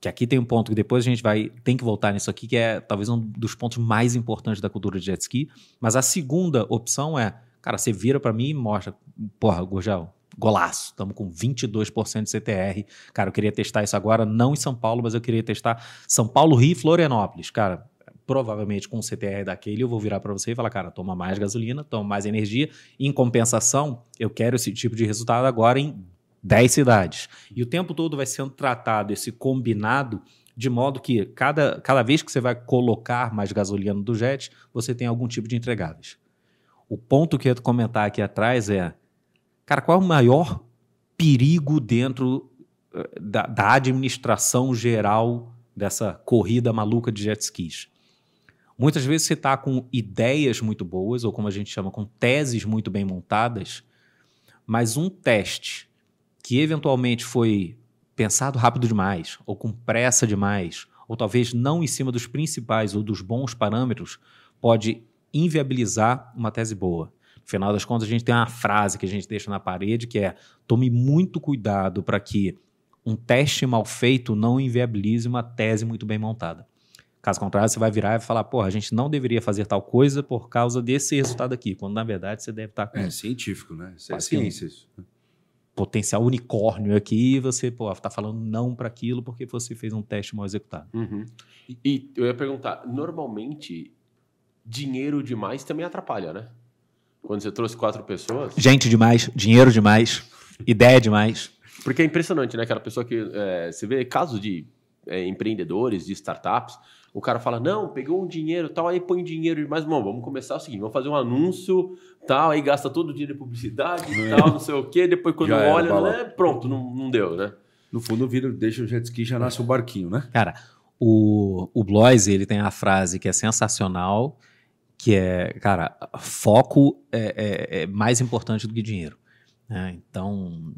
S3: que aqui tem um ponto que depois a gente vai tem que voltar nisso aqui, que é talvez um dos pontos mais importantes da cultura de jet ski. Mas a segunda opção é, Cara, você vira para mim e mostra, porra, Gurgel, golaço, estamos com 22% de CTR. Cara, eu queria testar isso agora, não em São Paulo, mas eu queria testar São Paulo, Rio e Florianópolis. Cara, provavelmente com o CTR daquele, eu vou virar para você e falar, cara, toma mais gasolina, toma mais energia. Em compensação, eu quero esse tipo de resultado agora em 10 cidades. E o tempo todo vai sendo tratado esse combinado de modo que cada, cada vez que você vai colocar mais gasolina do jet, você tem algum tipo de entregáveis. O ponto que eu ia comentar aqui atrás é, cara, qual é o maior perigo dentro eh, da, da administração geral dessa corrida maluca de jet skis? Muitas vezes você está com ideias muito boas, ou como a gente chama, com teses muito bem montadas, mas um teste que eventualmente foi pensado rápido demais, ou com pressa demais, ou talvez não em cima dos principais ou dos bons parâmetros, pode inviabilizar uma tese boa. No final das contas, a gente tem uma frase que a gente deixa na parede que é: tome muito cuidado para que um teste mal feito não inviabilize uma tese muito bem montada. Caso contrário, você vai virar e vai falar, porra, a gente não deveria fazer tal coisa por causa desse resultado aqui, quando na verdade você deve estar com.
S2: É científico, né? Isso é ciência. isso.
S3: Potencial unicórnio aqui e você, pô, tá falando não para aquilo porque você fez um teste mal executado.
S1: Uhum. E, e eu ia perguntar, normalmente, dinheiro demais também atrapalha, né? Quando você trouxe quatro pessoas.
S3: Gente demais, dinheiro demais, ideia demais.
S1: Porque é impressionante, né? Aquela pessoa que. é, você vê casos de é, empreendedores, de startups, o cara fala: não, pegou um dinheiro tal, aí põe dinheiro demais. Bom, vamos começar o seguinte: vamos fazer um anúncio, tal, aí gasta todo o dinheiro de publicidade e tal, não sei o quê. Depois, quando
S2: Já era,
S1: olha,
S2: bala.
S1: né, pronto, não, não deu, né?
S2: No fundo, vira, deixa o jet ski e já nasce o barquinho, né?
S3: Cara, o, o Bloise, ele tem a frase que é sensacional, que é, cara, foco é, é- é mais importante do que dinheiro. né? então,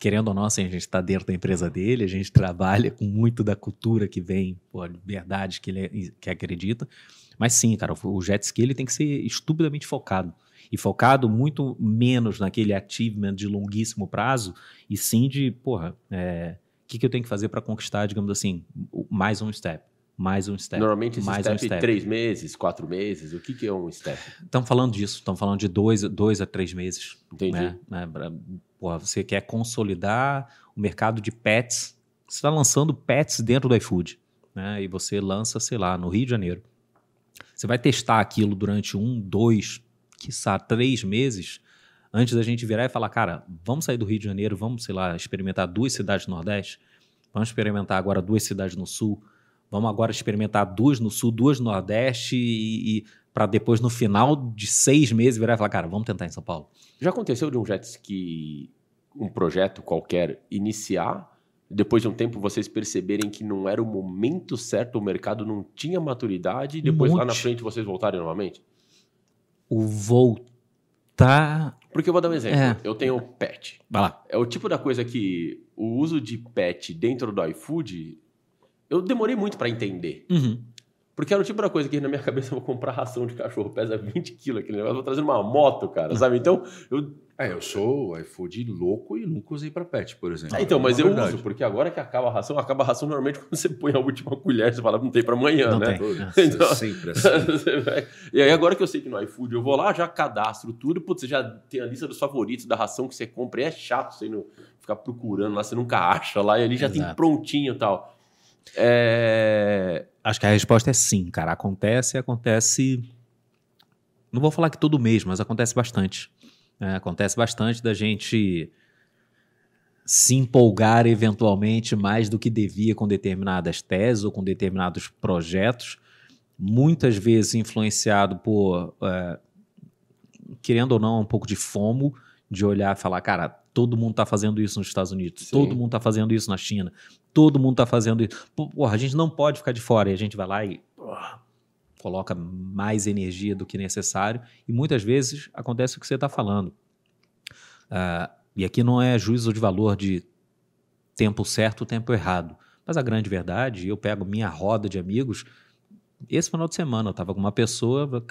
S3: querendo ou não, assim, a gente está dentro da empresa dele, a gente trabalha com muito da cultura que vem, pô, a liberdade que ele é- que acredita. Mas sim, cara, o jet ski ele tem que ser estupidamente focado. E focado muito menos naquele achievement de longuíssimo prazo, e sim de, porra, é, o que, que eu tenho que fazer para conquistar, digamos assim, mais um step, mais um step.
S1: Normalmente esse
S3: mais
S1: step,
S3: um step.
S1: três meses, quatro meses. O que, que é um step?
S3: Estamos falando disso, estamos falando de dois, dois a três meses.
S1: Entendi.
S3: Né? Né, porra, você quer consolidar o mercado de pets, você está lançando pets dentro do iFood, né? e você lança, sei lá, no Rio de Janeiro. Você vai testar aquilo durante um, dois, quiçá três meses, antes da gente virar e falar, cara, vamos sair do Rio de Janeiro, vamos, sei lá, experimentar duas cidades no Nordeste, vamos experimentar agora duas cidades no Sul, vamos agora experimentar duas no Sul, duas no Nordeste e, e para depois, no final de seis meses, virar e falar, cara, vamos tentar em São Paulo.
S1: Já aconteceu de um jet ski, um projeto qualquer, iniciar, depois de um tempo vocês perceberem que não era o momento certo, o mercado não tinha maturidade, e depois lá na frente vocês voltarem novamente?
S3: O voltar.
S1: Porque eu vou dar um exemplo.
S3: É.
S1: Eu tenho pet.
S3: Vai lá.
S1: É o tipo da coisa que o uso de pet dentro do iFood, eu demorei muito para entender.
S3: Uhum.
S1: Porque era o tipo da coisa que na minha cabeça eu vou comprar ração de cachorro, pesa 20 quilos aquele negócio, eu vou trazer uma moto, cara, sabe? Então, eu,
S2: É, eu sou iFood louco e nunca usei para pet, por exemplo.
S1: Ah, então, mas
S2: É
S1: eu
S2: verdade.
S1: uso, porque agora que acaba a ração, acaba a ração normalmente quando você põe a última colher, você fala, não tem para amanhã,
S3: Não
S1: né?
S3: tem.
S2: É
S1: Então-
S2: sempre assim.
S1: E aí, agora que eu sei que no iFood eu vou lá, já cadastro tudo, putz, você já tem a lista dos favoritos da ração que você compra, e é chato você não ficar procurando lá, você nunca acha lá, e ali já tem
S3: Exato.
S1: prontinho e tal. É...
S3: Acho que a resposta é sim, cara. Acontece, acontece. Não vou falar que todo mês, mas acontece bastante. né? acontece bastante da gente se empolgar eventualmente mais do que devia com determinadas teses ou com determinados projetos, muitas vezes influenciado por, é, querendo ou não, um pouco de fomo, de olhar e falar, cara, todo mundo está fazendo isso nos Estados Unidos,
S1: Sim.
S3: todo mundo está fazendo isso na China, todo mundo está fazendo isso. Porra, a gente não pode ficar de fora. E a gente vai lá e porra, coloca mais energia do que necessário. E muitas vezes acontece o que você está falando. Ah, e aqui não é juízo de valor de tempo certo, tempo errado. Mas a grande verdade, eu pego minha roda de amigos. Esse final de semana eu estava com uma pessoa.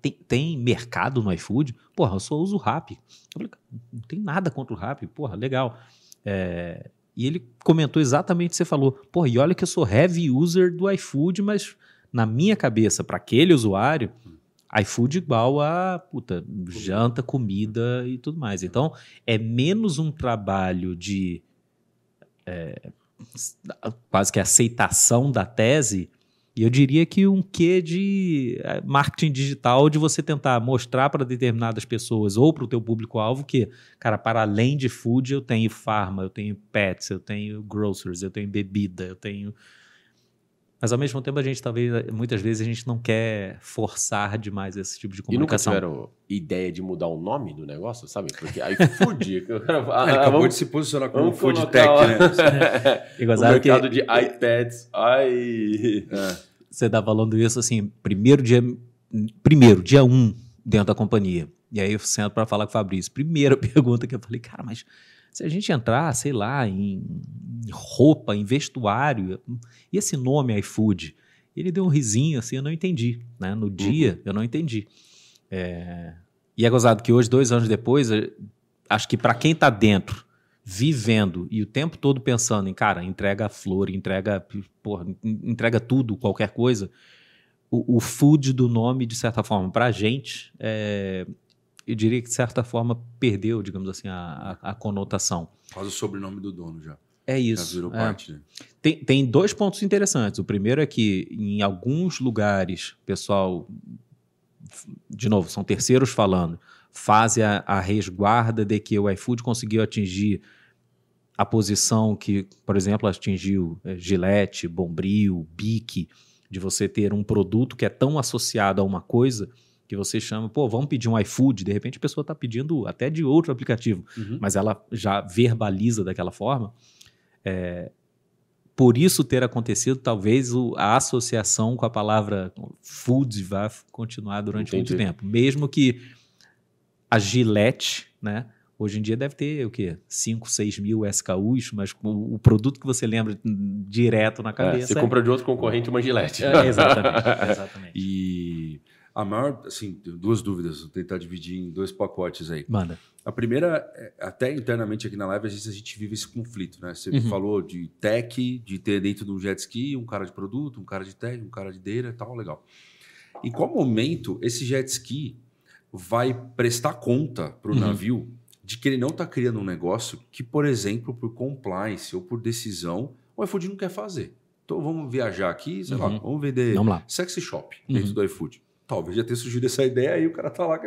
S3: Tem, tem mercado no iFood? Porra, eu só uso o Rap. Eu falei, não tem nada contra o Rap. Porra, legal. É, e ele comentou exatamente o que você falou. Pô, e olha que eu sou heavy user do iFood, mas na minha cabeça, para aquele usuário, iFood igual a puta, janta, comida e tudo mais. Então, é menos um trabalho de é, quase que aceitação da tese, e eu diria que um quê de é, marketing digital de você tentar mostrar para determinadas pessoas ou para o teu público-alvo que, cara, para além de food, eu tenho farma, eu tenho pets, eu tenho groceries, eu tenho bebida, eu tenho mas ao mesmo tempo a gente talvez muitas vezes a gente não quer forçar demais esse tipo de comunicação.
S1: E nunca tiveram ideia de mudar o nome do negócio, sabe? Porque iFood,
S2: ah, ele acabou vamos, de se posicionar como food tech, né?
S1: o mercado que... de iPads, i...
S3: É. Você tá falando isso assim, primeiro dia, primeiro dia um dentro da companhia. E aí eu sento para falar com o Fabrício. Primeira pergunta que eu falei, cara, mas se a gente entrar, sei lá, em roupa, em vestuário, e esse nome iFood, ele deu um risinho assim, eu não entendi. Né? No dia, uhum. eu não entendi. É... E é gozado que hoje, dois anos depois, acho que para quem está dentro, vivendo e o tempo todo pensando em, cara, entrega flor, entrega, porra, entrega tudo, qualquer coisa, o, o food do nome, de certa forma, para a gente, é, eu diria que de certa forma perdeu, digamos assim, a, a, a conotação.
S2: Faz o sobrenome do dono já.
S3: É isso.
S2: Já virou
S3: é.
S2: parte, né?
S3: tem, tem dois pontos interessantes. O primeiro é que em alguns lugares, pessoal, de novo, são terceiros falando, fazem a, a resguarda de que o iFood conseguiu atingir a posição que, por exemplo, atingiu é, Gillette, Bombril, Bic, de você ter um produto que é tão associado a uma coisa que você chama, pô, vamos pedir um iFood, de repente a pessoa está pedindo até de outro aplicativo, uhum. mas ela já verbaliza daquela forma. É, por isso ter acontecido, talvez o, a associação com a palavra food vá continuar durante Entendi. muito tempo. Mesmo que a Gillette, né? Hoje em dia deve ter o quê? 5, 6 mil SKUs, mas o, o, produto que você lembra direto na cabeça. É,
S1: você é... compra de outro concorrente uma Gillette.
S3: É, exatamente. exatamente.
S2: e a maior, assim, duas dúvidas, vou tentar dividir em dois pacotes aí.
S3: Manda.
S2: A primeira, é, até internamente aqui na live, às vezes a gente vive esse conflito, né? Você uhum. falou de tech, de ter dentro do jet ski um cara de produto, um cara de tech, um cara de data e tal, legal. Em qual momento esse jet ski vai prestar conta para o uhum. navio de que ele não está criando um negócio que, por exemplo, por compliance ou por decisão, o iFood não quer fazer? Então vamos viajar aqui, sei uhum. lá, vamos vender vamos sexy shop dentro uhum. do iFood. Talvez já tenha surgido essa ideia aí, o cara tá lá.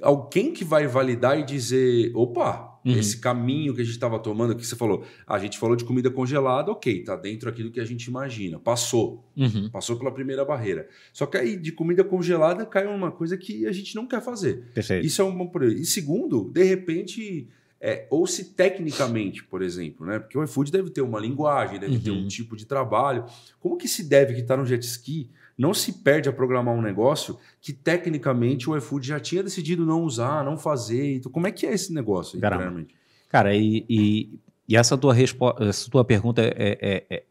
S2: Alguém que vai validar e dizer: opa, uhum. esse caminho que a gente estava tomando, que você falou, a gente falou de comida congelada, ok, tá dentro aqui do que a gente imagina. Passou. Uhum. Passou pela primeira barreira. Só que aí de comida congelada cai uma coisa que a gente não quer fazer.
S3: Perfeito.
S2: Isso é um bom problema. E segundo, de repente. É, ou se tecnicamente, por exemplo, né? Porque o iFood deve ter uma linguagem, deve uhum. ter um uhum. tipo de trabalho. Como que se deve que está no jet ski não se perde a programar um negócio que tecnicamente o iFood já tinha decidido não usar, não fazer. Então, como é que é esse negócio?
S3: Caramba. Cara, e, e, e, essa, tua essa tua pergunta é, é, é,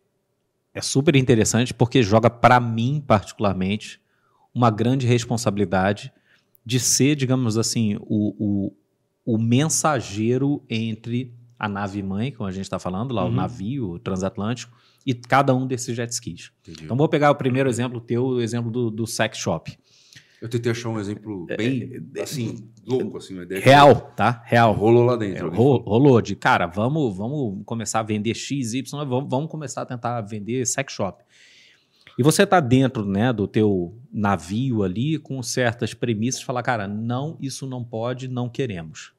S3: é super interessante porque joga para mim, particularmente, uma grande responsabilidade de ser, digamos assim, o, o, o mensageiro entre a nave mãe, como a gente está falando, lá uhum. o navio transatlântico, e cada um desses jet skis. Entendi. Então, vou pegar o primeiro exemplo teu, o exemplo do, do sex shop.
S2: Eu tentei achar um exemplo é, bem, é, assim, louco, assim, uma ideia.
S3: Real, tá? Real.
S2: Rolou lá dentro. É,
S3: rolou de, cara, vamos, vamos começar a vender X, Y, vamos, vamos começar a tentar vender sex shop. E você tá dentro, né, do teu navio ali com certas premissas, falar, cara, não, isso não pode, não queremos.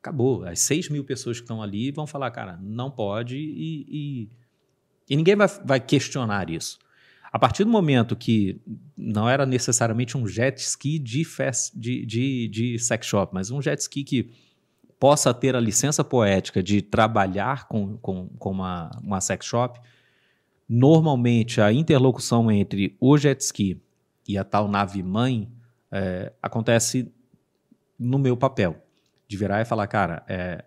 S3: Acabou. As 6 mil pessoas que estão ali vão falar, cara, não pode e, e e ninguém vai, vai questionar isso. A partir do momento que não era necessariamente um jet ski de, fest, de, de, de sex shop, mas um jet ski que possa ter a licença poética de trabalhar com, com, com uma, uma sex shop, normalmente a interlocução entre o jet ski e a tal nave mãe é, acontece no meu papel, de virar e falar, cara, é,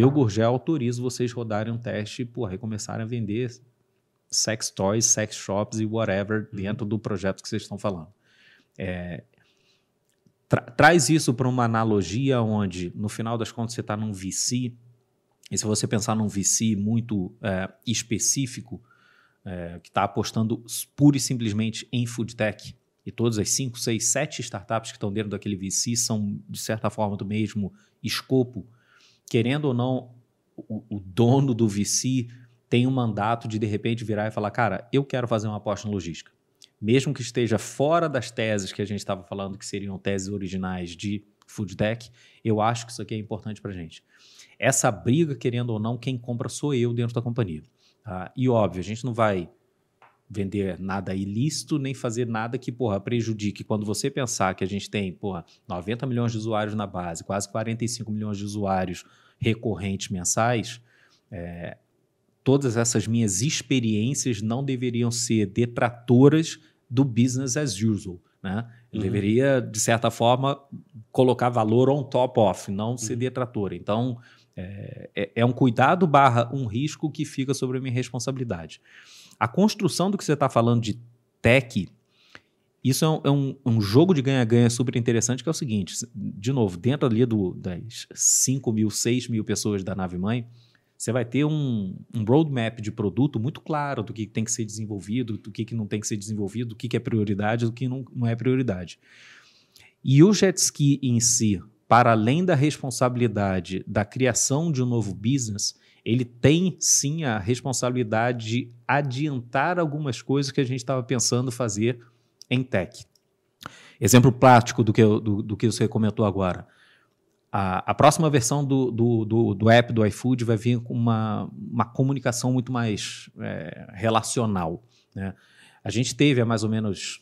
S3: eu, Gurgel, autorizo vocês rodarem um teste porra, e começarem a vender sex toys, sex shops e whatever uhum. dentro do projeto que vocês estão falando. É, tra traz isso para uma analogia onde, no final das contas, você está num VC, e se você pensar num VC muito é, específico, é, que está apostando pura e simplesmente em food tech, e todas as 5, 6, 7 startups que estão dentro daquele VC são, de certa forma, do mesmo escopo, querendo ou não, o, o dono do VC tem um mandato de, de repente, virar e falar: cara, eu quero fazer uma aposta em logística. Mesmo que esteja fora das teses que a gente estava falando, que seriam teses originais de food tech, eu acho que isso aqui é importante para gente. Essa briga, querendo ou não, quem compra sou eu dentro da companhia. Tá? E óbvio, a gente não vai vender nada ilícito, nem fazer nada que, porra, prejudique. Quando você pensar que a gente tem, porra, 90 milhões de usuários na base, quase 45 milhões de usuários recorrentes mensais, é, todas essas minhas experiências não deveriam ser detratoras do business as usual. Né? Uhum. deveria, de certa forma, colocar valor on top of, não uhum. ser detratora. Então, é, é, é, um cuidado barra um risco que fica sobre a minha responsabilidade. A construção do que você está falando de tech, isso é um, é um, um jogo de ganha-ganha super interessante, que é o seguinte, de novo, dentro ali do, das 5 mil, 6 mil pessoas da nave-mãe, você vai ter um, um, roadmap de produto muito claro do que tem que ser desenvolvido, do que, que não tem que ser desenvolvido, do que, que é prioridade, do que não, não é prioridade. E o jet ski em si, para além da responsabilidade da criação de um novo business, ele tem sim a responsabilidade de adiantar algumas coisas que a gente estava pensando fazer em tech. Exemplo prático do que, do, do que você comentou agora. A, a próxima versão do, do, do, app do iFood vai vir com uma, uma comunicação muito mais é, relacional. Né? A gente teve há mais ou menos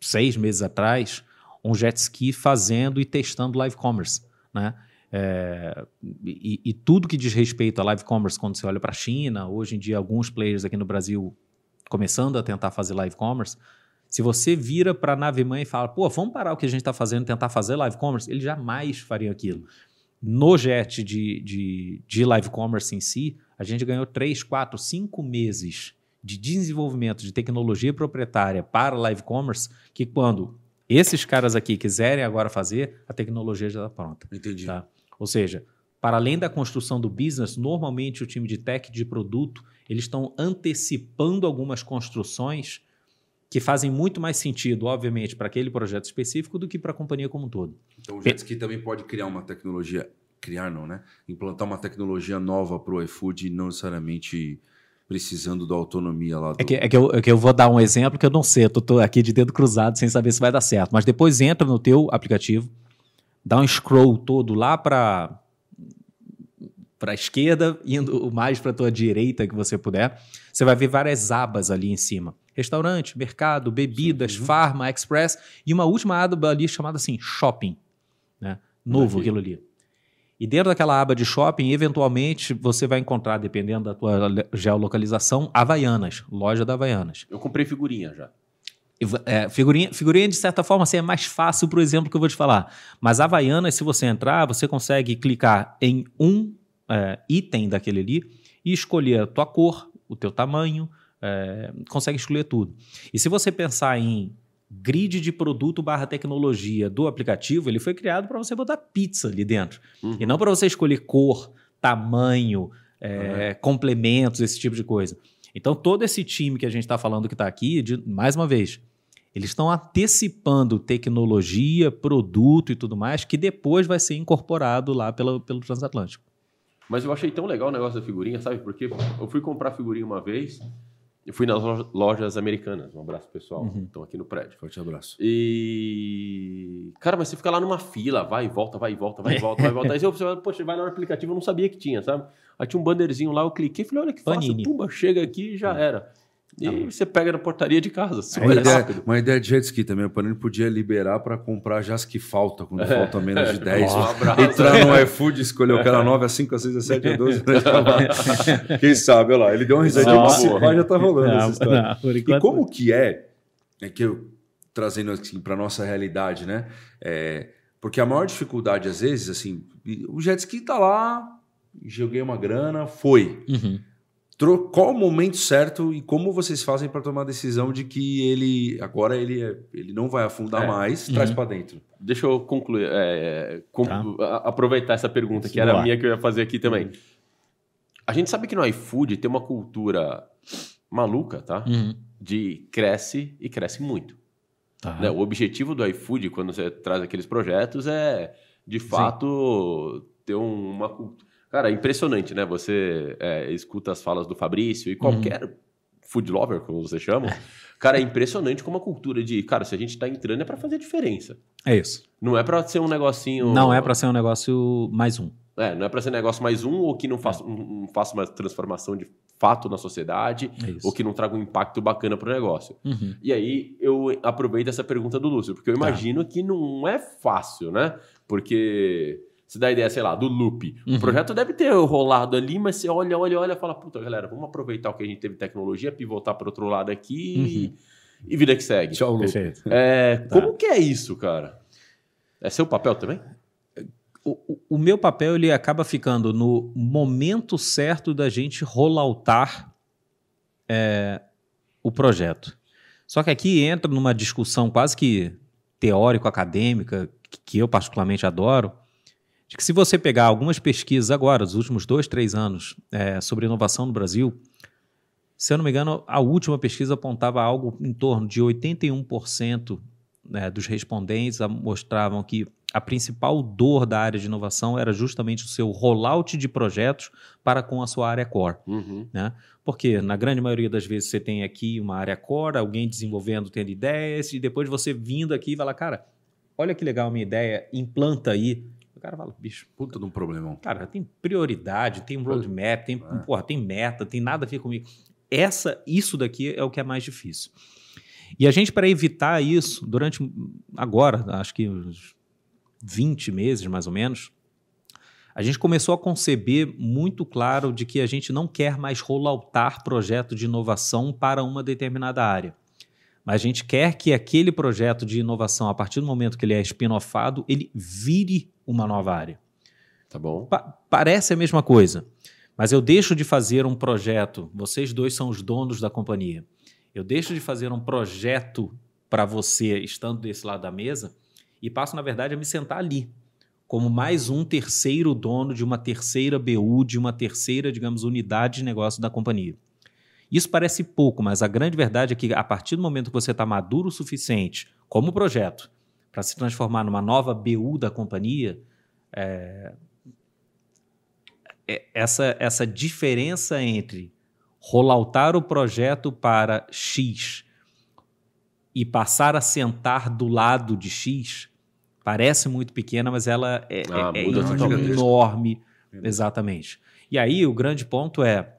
S3: seis meses atrás um jet ski fazendo e testando live commerce. Né? É, e, e, tudo que diz respeito a live commerce, quando você olha para a China, hoje em dia, alguns players aqui no Brasil começando a tentar fazer live commerce. Se você vira para a nave mãe e fala, pô, vamos parar o que a gente está fazendo e tentar fazer live commerce, eles jamais fariam aquilo. No jet de, de, de live commerce em si, a gente ganhou 3, 4, 5 meses de desenvolvimento de tecnologia proprietária para live commerce, que quando esses caras aqui quiserem agora fazer, a tecnologia já está pronta.
S2: Entendi.
S3: Tá? Ou seja, para além da construção do business, normalmente o time de tech de produto, eles estão antecipando algumas construções que fazem muito mais sentido, obviamente, para aquele projeto específico do que para a companhia como um todo.
S2: Então o Jetski também pode criar uma tecnologia, criar não, né? Implantar uma tecnologia nova para o iFood e não necessariamente precisando da autonomia lá. Do...
S3: É, que, é, que eu, é que eu vou dar um exemplo que eu não sei, eu tô, aqui de dedo cruzado sem saber se vai dar certo, mas depois entra no teu aplicativo, dá um scroll todo lá para para a esquerda, indo o mais para a tua direita que você puder, você vai ver várias abas ali em cima. Restaurante, mercado, bebidas, uhum. farma, express e uma última aba ali chamada assim, shopping. Né? Novo aquilo ali. E dentro daquela aba de shopping, eventualmente, você vai encontrar, dependendo da tua geolocalização, Havaianas, loja da Havaianas.
S1: Eu comprei figurinha já.
S3: É, figurinha, figurinha, de certa forma, assim, é mais fácil para o exemplo que eu vou te falar. Mas Havaianas, se você entrar, você consegue clicar em um é, item daquele ali e escolher a tua cor, o teu tamanho, é, consegue escolher tudo. E se você pensar em grid de produto barra tecnologia do aplicativo, ele foi criado para você botar pizza ali dentro. Uhum. E não para você escolher cor, tamanho, é, uhum. complementos, esse tipo de coisa. Então, todo esse time que a gente está falando que está aqui, de, mais uma vez, eles estão antecipando tecnologia, produto e tudo mais, que depois vai ser incorporado lá pelo, pelo Transatlântico.
S1: Mas eu achei tão legal o negócio da figurinha, sabe? Porque eu fui comprar figurinha uma vez eu fui nas lojas americanas. Um abraço, pessoal. Uhum. Estão aqui no prédio.
S2: Forte abraço.
S1: E. Cara, mas você fica lá numa fila, vai e volta, vai e volta, vai e volta, vai e volta. Aí você, poxa, vai lá no aplicativo, eu não sabia que tinha, sabe? Aí tinha um bannerzinho lá, eu cliquei, falei, olha que fácil, Panini. pumba, chega aqui e já era. E ah, você pega na portaria de casa.
S2: Uma ideia, uma ideia de jet ski também. O Panini podia liberar para comprar já as que faltam, quando é. faltam menos de 10. Um abraço. Entrar no iFood, escolher o cara 9, a 5, a 6, a 7, a 12. Quem sabe, olha lá. Ele deu uma risadinha, se pá, já tá rolando não, essa história. Não, e como que é, é que eu, trazendo assim para nossa realidade, né? É, porque a maior dificuldade, às vezes, assim, o jet ski tá lá, joguei uma grana, foi. Uhum qual o momento certo e como vocês fazem para tomar a decisão de que ele agora ele, é, ele não vai afundar é. mais, uhum. traz para dentro?
S1: Deixa eu concluir, é, com, tá. aproveitar essa pergunta que era a minha que eu ia fazer aqui também. Uhum. A gente sabe que no iFood tem uma cultura maluca, tá? Uhum. De cresce e cresce muito.
S3: Tá.
S1: Né? O objetivo do iFood, quando você traz aqueles projetos, é de fato ter um- uma cultura. Cara, é impressionante, né? Você é, escuta as falas do Fabrício e qualquer food lover, como você chama. Cara, é impressionante como a cultura de, cara, se a gente tá entrando é para fazer diferença.
S3: É isso.
S1: Não é para ser um negocinho.
S3: Não é para ser um negócio mais um.
S1: É, não é para ser negócio mais um ou que não faça, não- não faça uma transformação de fato na sociedade
S3: É
S1: ou que não traga um impacto bacana pro negócio.
S3: Uhum.
S1: E aí eu aproveito essa pergunta do Lúcio, porque eu
S3: Tá.
S1: imagino que não é fácil, né? Porque se dá a ideia, sei lá, do loop.
S3: Uhum.
S1: O projeto deve ter rolado ali, mas você olha, olha, olha e fala, puta, galera, vamos aproveitar o que a gente teve tecnologia, pivotar para outro lado aqui e, e vida que segue.
S2: Tchau.
S3: Perfeito.
S1: É,
S3: Tá.
S1: Como que é isso, cara? É seu papel também?
S3: O, o- o meu papel ele acaba ficando no momento certo da gente rolloutar é, o projeto. Só que aqui entra numa discussão quase que teórico-acadêmica, que- que eu particularmente adoro, de que se você pegar algumas pesquisas agora, dos últimos dois, três anos, é, sobre inovação no Brasil, se eu não me engano, a última pesquisa apontava algo em torno de 81% né, dos respondentes mostravam que a principal dor da área de inovação era justamente o seu rollout de projetos para com a sua área core.
S1: Uhum.
S3: Porque na grande maioria das vezes você tem aqui uma área core, alguém desenvolvendo, tendo ideias, e depois você vindo aqui e fala, cara, olha que legal a minha ideia, implanta aí. O cara fala, bicho,
S2: Puta de um problemão.
S3: cara, tem prioridade, tem roadmap, tem, porra, tem meta, tem nada a ver comigo. Essa, isso daqui é o que é mais difícil. E a gente, para evitar isso, durante agora, acho que uns 20 meses mais ou menos, a gente começou a conceber muito claro de que a gente não quer mais rolloutar projeto de inovação para uma determinada área. Mas a gente quer que aquele projeto de inovação, a partir do momento que ele é spin-offado, ele vire uma nova área.
S1: Tá bom.
S3: Pa- parece a mesma coisa, mas eu deixo de fazer um projeto. Vocês dois são os donos da companhia. Eu deixo de fazer um projeto para você estando desse lado da mesa e passo, na verdade, a me sentar ali, como mais um terceiro dono de uma terceira BU, de uma terceira, digamos, unidade de negócio da companhia. Isso parece pouco, mas a grande verdade é que a partir do momento que você está maduro o suficiente como projeto para se transformar numa nova BU da companhia, é, essa, essa diferença entre rolloutar o projeto para X e passar a sentar do lado de X parece muito pequena, mas ela é,
S1: Ah,
S3: é- é enorme. Exatamente. E aí o grande ponto é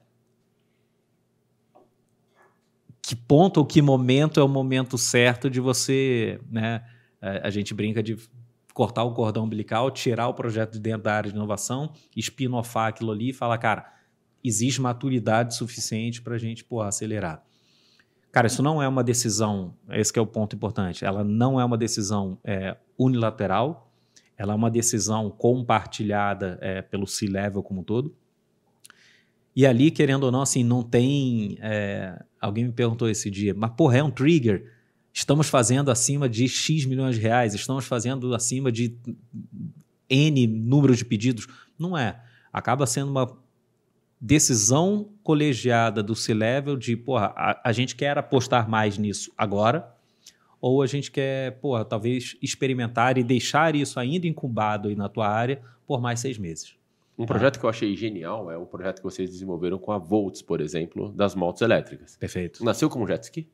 S3: que ponto ou que momento é o momento certo de você, né? A, gente brinca de cortar o cordão umbilical, tirar o projeto de dentro da área de inovação, espinofar aquilo ali e falar, cara, existe maturidade suficiente para a gente porra, acelerar. Cara, isso não é uma decisão, esse é o ponto importante, ela não é uma decisão é, unilateral, ela é uma decisão compartilhada é, pelo C-Level como um todo. E ali, querendo ou não, assim, não tem. é, alguém me perguntou esse dia, mas porra, é um trigger. Estamos fazendo acima de X milhões de reais, estamos fazendo acima de N número de pedidos. Não é. Acaba sendo uma decisão colegiada do C-Level de, porra, a, a gente quer apostar mais nisso agora, ou a gente quer, porra, talvez experimentar e deixar isso ainda incubado aí na tua área por mais seis meses.
S1: Um projeto que eu achei genial é o projeto que vocês desenvolveram com a Volts, por exemplo, das motos elétricas.
S3: Perfeito.
S1: Nasceu como jet ski?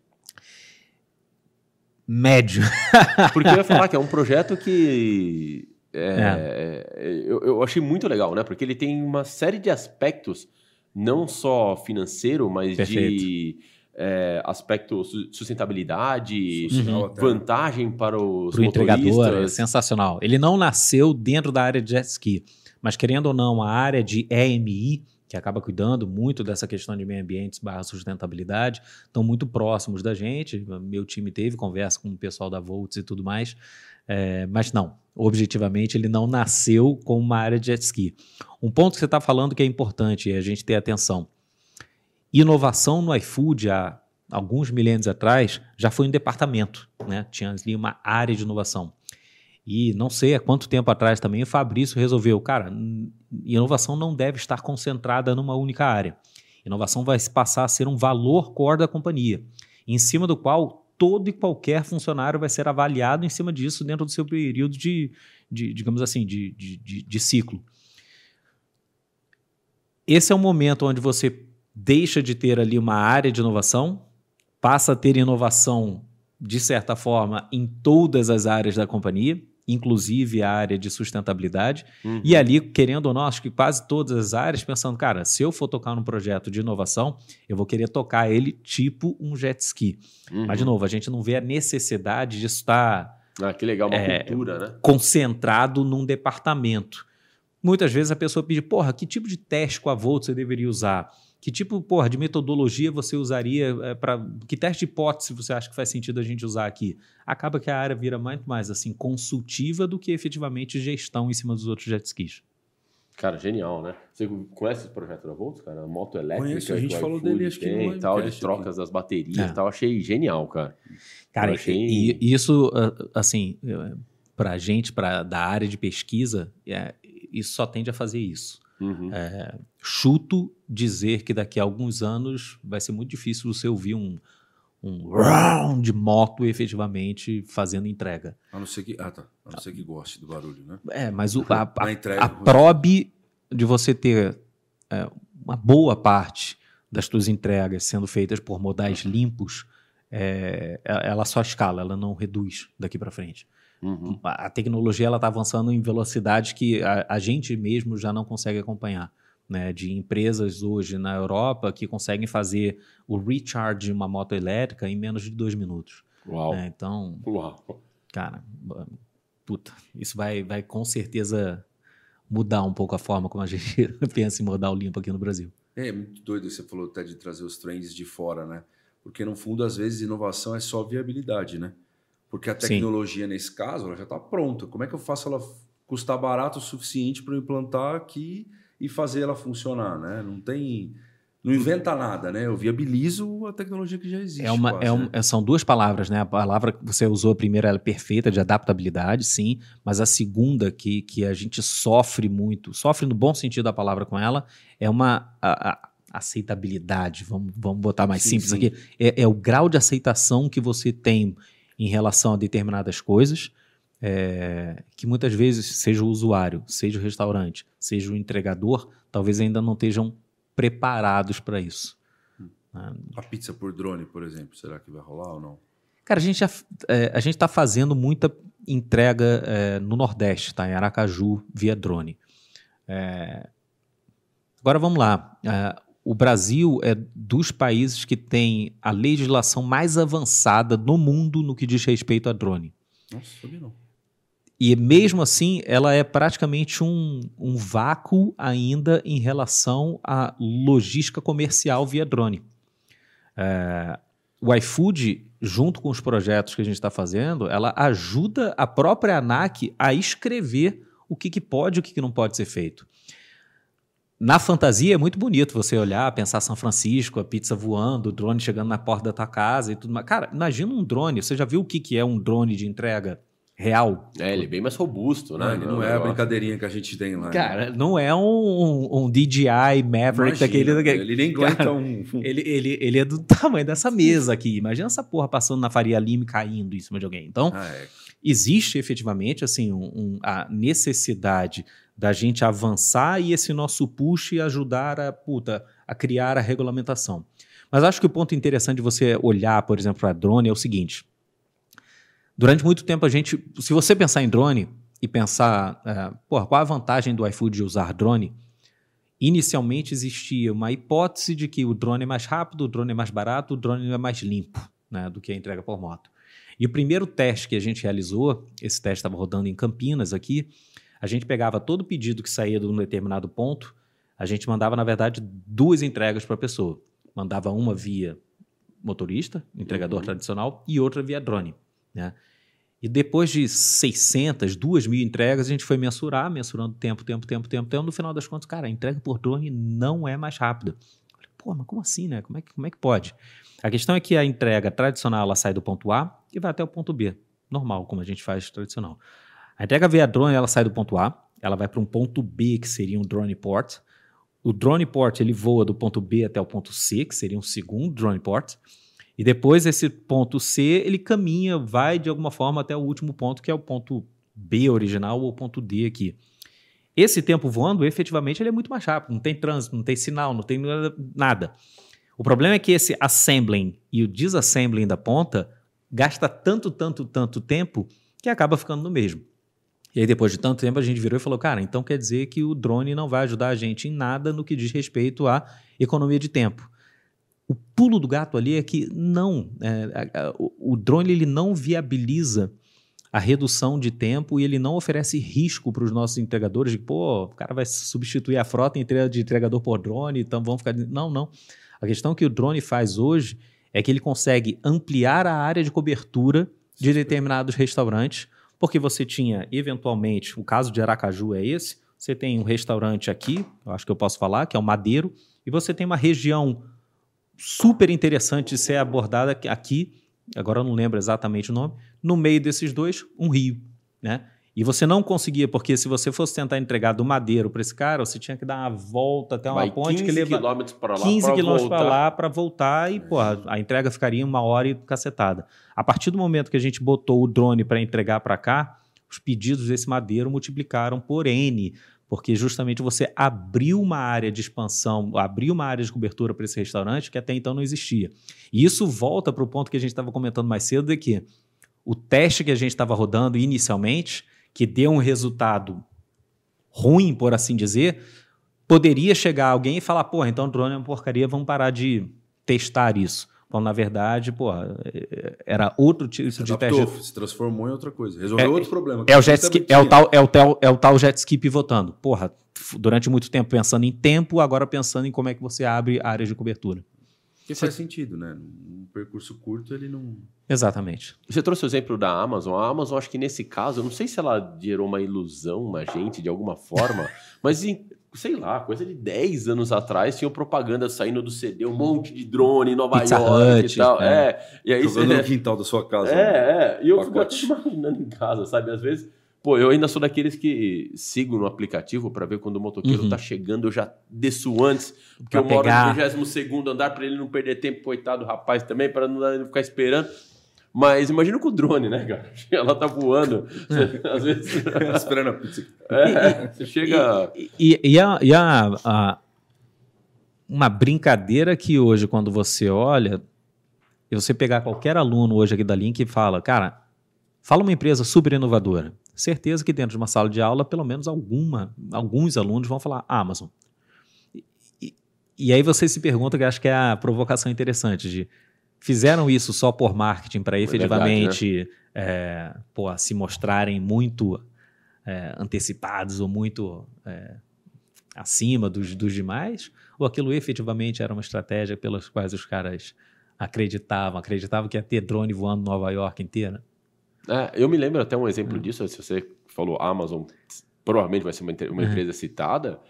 S3: Médio.
S1: Porque eu ia falar que é um projeto que é, eu, eu achei muito legal, né? Porque ele tem uma série de aspectos, não só financeiro, mas de
S3: Perfeito.
S1: é, aspecto su- sustentabilidade,
S2: até.
S1: vantagem para os
S3: Para o entregador, é
S1: motoristas.
S3: sensacional. Ele não nasceu dentro da área de jet ski, mas querendo ou não, a área de EMI, que acaba cuidando muito dessa questão de meio ambiente barra sustentabilidade, estão muito próximos da gente. Meu time teve conversa com o pessoal da Volts e tudo mais, é, mas não, objetivamente ele não nasceu com uma área de jet ski. Um ponto que você está falando que é importante é a gente ter atenção. Inovação no iFood há alguns milênios atrás já foi um departamento, né? Tinha ali uma área de inovação. E não sei há quanto tempo atrás também o Fabrício resolveu, cara, inovação não deve estar concentrada numa única área. Inovação vai passar a ser um valor core da companhia, em cima do qual todo e qualquer funcionário vai ser avaliado em cima disso dentro do seu período de, de digamos assim, de, de, de ciclo. Esse é o momento onde você deixa de ter ali uma área de inovação, passa a ter inovação, de certa forma, em todas as áreas da companhia, inclusive a área de sustentabilidade.
S1: Uhum.
S3: E ali, querendo ou não, acho que quase todas as áreas, pensando, cara, se eu for tocar num projeto de inovação, eu vou querer tocar ele tipo um jet ski.
S1: Uhum.
S3: Mas, de novo, a gente não vê a necessidade de estar
S1: Ah, que legal, uma
S3: É,
S1: cultura, né?
S3: concentrado num departamento. Muitas vezes a pessoa pede, porra, que tipo de teste com a Volt você deveria usar? Que tipo, porra, de metodologia você usaria para que teste de hipótese você acha que faz sentido a gente usar aqui? Acaba que a área vira muito mais assim consultiva do que efetivamente gestão em cima dos outros jet skis.
S1: Cara, genial, né? Você conhece esse projeto da Volts, cara? A moto elétrica.
S2: Conheço, a gente falou
S1: iFood
S2: dele, acho que no
S1: tem e tal, de trocas das baterias
S3: É.
S1: e tal. Achei genial, cara.
S3: Cara,
S1: Eu achei-
S3: e, e isso, ah, assim, para gente, para da área de pesquisa, é, isso só tende a fazer isso.
S1: Uhum.
S3: É, chuto dizer que daqui a alguns anos vai ser muito difícil você ouvir um, um round de moto efetivamente fazendo entrega.
S2: A não ser que, ah, tá. A não ser que goste do barulho, né?
S3: É, mas o, a, a,
S2: entrega.
S3: a probe de você ter é, uma boa parte das suas entregas sendo feitas por modais limpos, é, ela só escala, ela não reduz daqui para frente.
S1: Uhum.
S3: A a tecnologia ela está avançando em velocidades que a, a gente mesmo já não consegue acompanhar. Né, de empresas hoje na Europa que conseguem fazer o recharge de uma moto elétrica em menos de dois minutos.
S1: Uau.
S3: né? Então,
S1: Uau.
S3: cara, puta, isso vai, vai com certeza mudar um pouco a forma como a gente pensa em modal limpo aqui no Brasil.
S2: É, é muito doido que você falou até de trazer os trends de fora, né? Porque no fundo, às vezes, inovação é só viabilidade, né? Porque a
S3: Sim.
S2: tecnologia, nesse caso, ela já está pronta. Como é que eu faço ela custar barato o suficiente para eu implantar aqui e fazer ela funcionar, né? Não tem. Não inventa nada, né? Eu viabilizo a tecnologia que já existe.
S3: É uma,
S2: quase,
S3: é um-
S2: né?
S3: são duas palavras, né? A palavra que você usou a primeira ela é perfeita, de adaptabilidade, sim, mas a segunda que, que a gente sofre muito, sofre no bom sentido da palavra com ela, é uma a- a- aceitabilidade, vamos, vamos botar mais
S2: Sim,
S3: simples
S2: sim.
S3: aqui, é, é o grau de aceitação que você tem em relação a determinadas coisas, é, que muitas vezes, seja o usuário, seja o restaurante, seja o entregador, talvez ainda não estejam preparados para isso. né?
S2: A pizza por drone, por exemplo, será que vai rolar ou não?
S3: Cara, a gente já, é, a gente está fazendo muita entrega é, no Nordeste, tá? Em Aracaju, via drone. É, agora vamos lá. É, o Brasil é dos países que tem a legislação mais avançada no mundo no que diz respeito a drone.
S2: Nossa, sabia não.
S3: E mesmo assim, ela é praticamente um, um vácuo ainda em relação à logística comercial via drone. É, o iFood, junto com os projetos que a gente está fazendo, ela ajuda a própria ANAC a escrever o que, que pode e o que, que não pode ser feito. Na fantasia é muito bonito você olhar, pensar São Francisco, a pizza voando, o drone chegando na porta da tua casa e tudo mais. Cara, imagina um drone. Você já viu o que, que é um drone de entrega real?
S1: É, ele é bem mais robusto, né?
S2: Não, ele não é a
S1: negócio.
S2: brincadeirinha que a gente tem lá. né?
S3: Cara, não é um, um DJI Maverick
S2: Imagina,
S3: daquele. daquele
S2: Ele nem aguenta
S3: Cara,
S2: um.
S3: Ele, ele, ele é do tamanho dessa mesa aqui. Imagina essa porra passando na Faria Lima e caindo em cima de alguém. Então,
S2: Ah, é.
S3: existe efetivamente assim um- um- a necessidade da gente avançar e esse nosso push ajudar a, puta, a criar a regulamentação. Mas acho que o ponto interessante de você olhar, por exemplo, para drone é o seguinte. Durante muito tempo a gente, se você pensar em drone e pensar, é, porra, qual a vantagem do iFood de usar drone? Inicialmente existia uma hipótese de que o drone é mais rápido, o drone é mais barato, o drone é mais limpo né, do que a entrega por moto. E o primeiro teste que a gente realizou, esse teste estava rodando em Campinas aqui, a gente pegava todo pedido que saía de um determinado ponto, a gente mandava, na verdade, duas entregas para a pessoa. Mandava uma via motorista, entregador
S1: Uhum.
S3: tradicional, e outra via drone. Né? E depois de 600, 2 mil entregas, a gente foi mensurar, mensurando tempo, tempo, tempo, tempo, tempo. No final das contas, cara, a entrega por drone não é mais rápida. Pô, mas como assim, né? Como é, que, como é que pode? A questão é que a entrega tradicional ela sai do ponto A e vai até o ponto B, normal, como a gente faz tradicional. A entrega via drone ela sai do ponto A, ela vai para um ponto B, que seria um drone port. O drone port ele voa do ponto B até o ponto C, que seria um segundo drone port. E depois esse ponto C, ele caminha, vai de alguma forma até o último ponto, que é o ponto B original ou ponto D aqui. Esse tempo voando, efetivamente, ele é muito mais rápido. Não tem trânsito, não tem sinal, não tem nada. O problema é que esse assembling e o disassembling da ponta gasta tanto, tanto, tanto tempo que acaba ficando no mesmo. E aí, depois de tanto tempo, a gente virou e falou: cara, então quer dizer que o drone não vai ajudar a gente em nada no que diz respeito à economia de tempo. O pulo do gato ali é que não, é, a, a, o drone ele não viabiliza a redução de tempo e ele não oferece risco para os nossos entregadores de, pô, o cara vai substituir a frota de entregador por drone, então vamos ficar. Não, não. A questão que o drone faz hoje é que ele consegue ampliar a área de cobertura de determinados restaurantes, porque você tinha, eventualmente, o caso de Aracaju é esse, você tem um restaurante aqui, eu acho que eu posso falar, que é o Madeiro, e você tem uma região super interessante de ser abordada aqui, agora eu não lembro exatamente o nome, no meio desses dois, um rio, né? E você não conseguia, porque se você fosse tentar entregar do Madeiro para esse cara, você tinha que dar uma volta até uma
S1: Vai
S3: ponte que leva
S1: quilômetros para lá
S3: 15
S1: pra
S3: quilômetros para lá para voltar e, porra, a entrega ficaria uma hora e cacetada. A partir do momento que a gente botou o drone para entregar para cá, os pedidos desse Madeiro multiplicaram por N, porque justamente você abriu uma área de expansão, abriu uma área de cobertura para esse restaurante que até então não existia. E isso volta para o ponto que a gente estava comentando mais cedo, de que o teste que a gente estava rodando inicialmente, que deu um resultado ruim, por assim dizer, poderia chegar alguém e falar, porra, então o drone é uma porcaria, vamos parar de testar isso. Quando, na verdade, porra, era outro tipo
S2: Se
S3: de
S2: adaptou,
S3: teste.
S2: se transformou em outra coisa. Resolveu
S3: É-
S2: outro problema.
S3: É o, jet ski, é, o tal, é, o tal, é o tal jet ski pivotando. Porra, durante muito tempo pensando em tempo, agora pensando em como é que você abre áreas de cobertura.
S2: Que faz sentido, né? Um percurso curto, ele não...
S3: Exatamente.
S1: Você trouxe o exemplo da Amazon. A Amazon, acho que nesse caso, eu não sei se ela gerou uma ilusão na gente de alguma forma, mas em, sei lá, coisa de 10 anos atrás, tinha propaganda saindo do CD, um monte de drone em Nova
S3: Pizza
S1: York
S3: Hut,
S1: e tal.
S3: é.
S1: É. E aí
S2: Jogando
S1: você.
S2: no quintal da sua casa. né?
S1: É, é. E eu fico até imaginando em casa, sabe? Às vezes, pô, eu ainda sou daqueles que sigo no aplicativo para ver quando o motoqueiro
S3: Uhum.
S1: tá chegando, eu já desço antes, porque
S3: Pra
S1: eu moro
S3: pegar.
S1: no 22 andar para ele não perder tempo, coitado do rapaz também, para não ficar esperando. Mas imagina com o drone, né, cara? Ela tá voando. Você- às vezes.
S2: Esperando a pizza.
S1: É, você chega.
S3: E, e a, e a- a- uma brincadeira que hoje, quando você olha, e você pegar qualquer aluno hoje aqui da Link e fala, cara, fala uma empresa super inovadora. Certeza que dentro de uma sala de aula, pelo menos alguma, alguns alunos vão falar Amazon. E, e- e aí você se pergunta, que eu acho que é a provocação interessante de fizeram isso só por marketing para
S1: É
S3: efetivamente é, pô, se mostrarem muito é, antecipados ou muito é, acima dos, dos demais? Ou aquilo efetivamente era uma estratégia pelas quais os caras acreditavam? Acreditavam que ia ter drone voando Nova York inteira?
S1: É, eu me lembro até um exemplo
S3: Hum.
S1: disso, se você falou Amazon, provavelmente vai ser uma, uma
S3: É.
S1: empresa citada.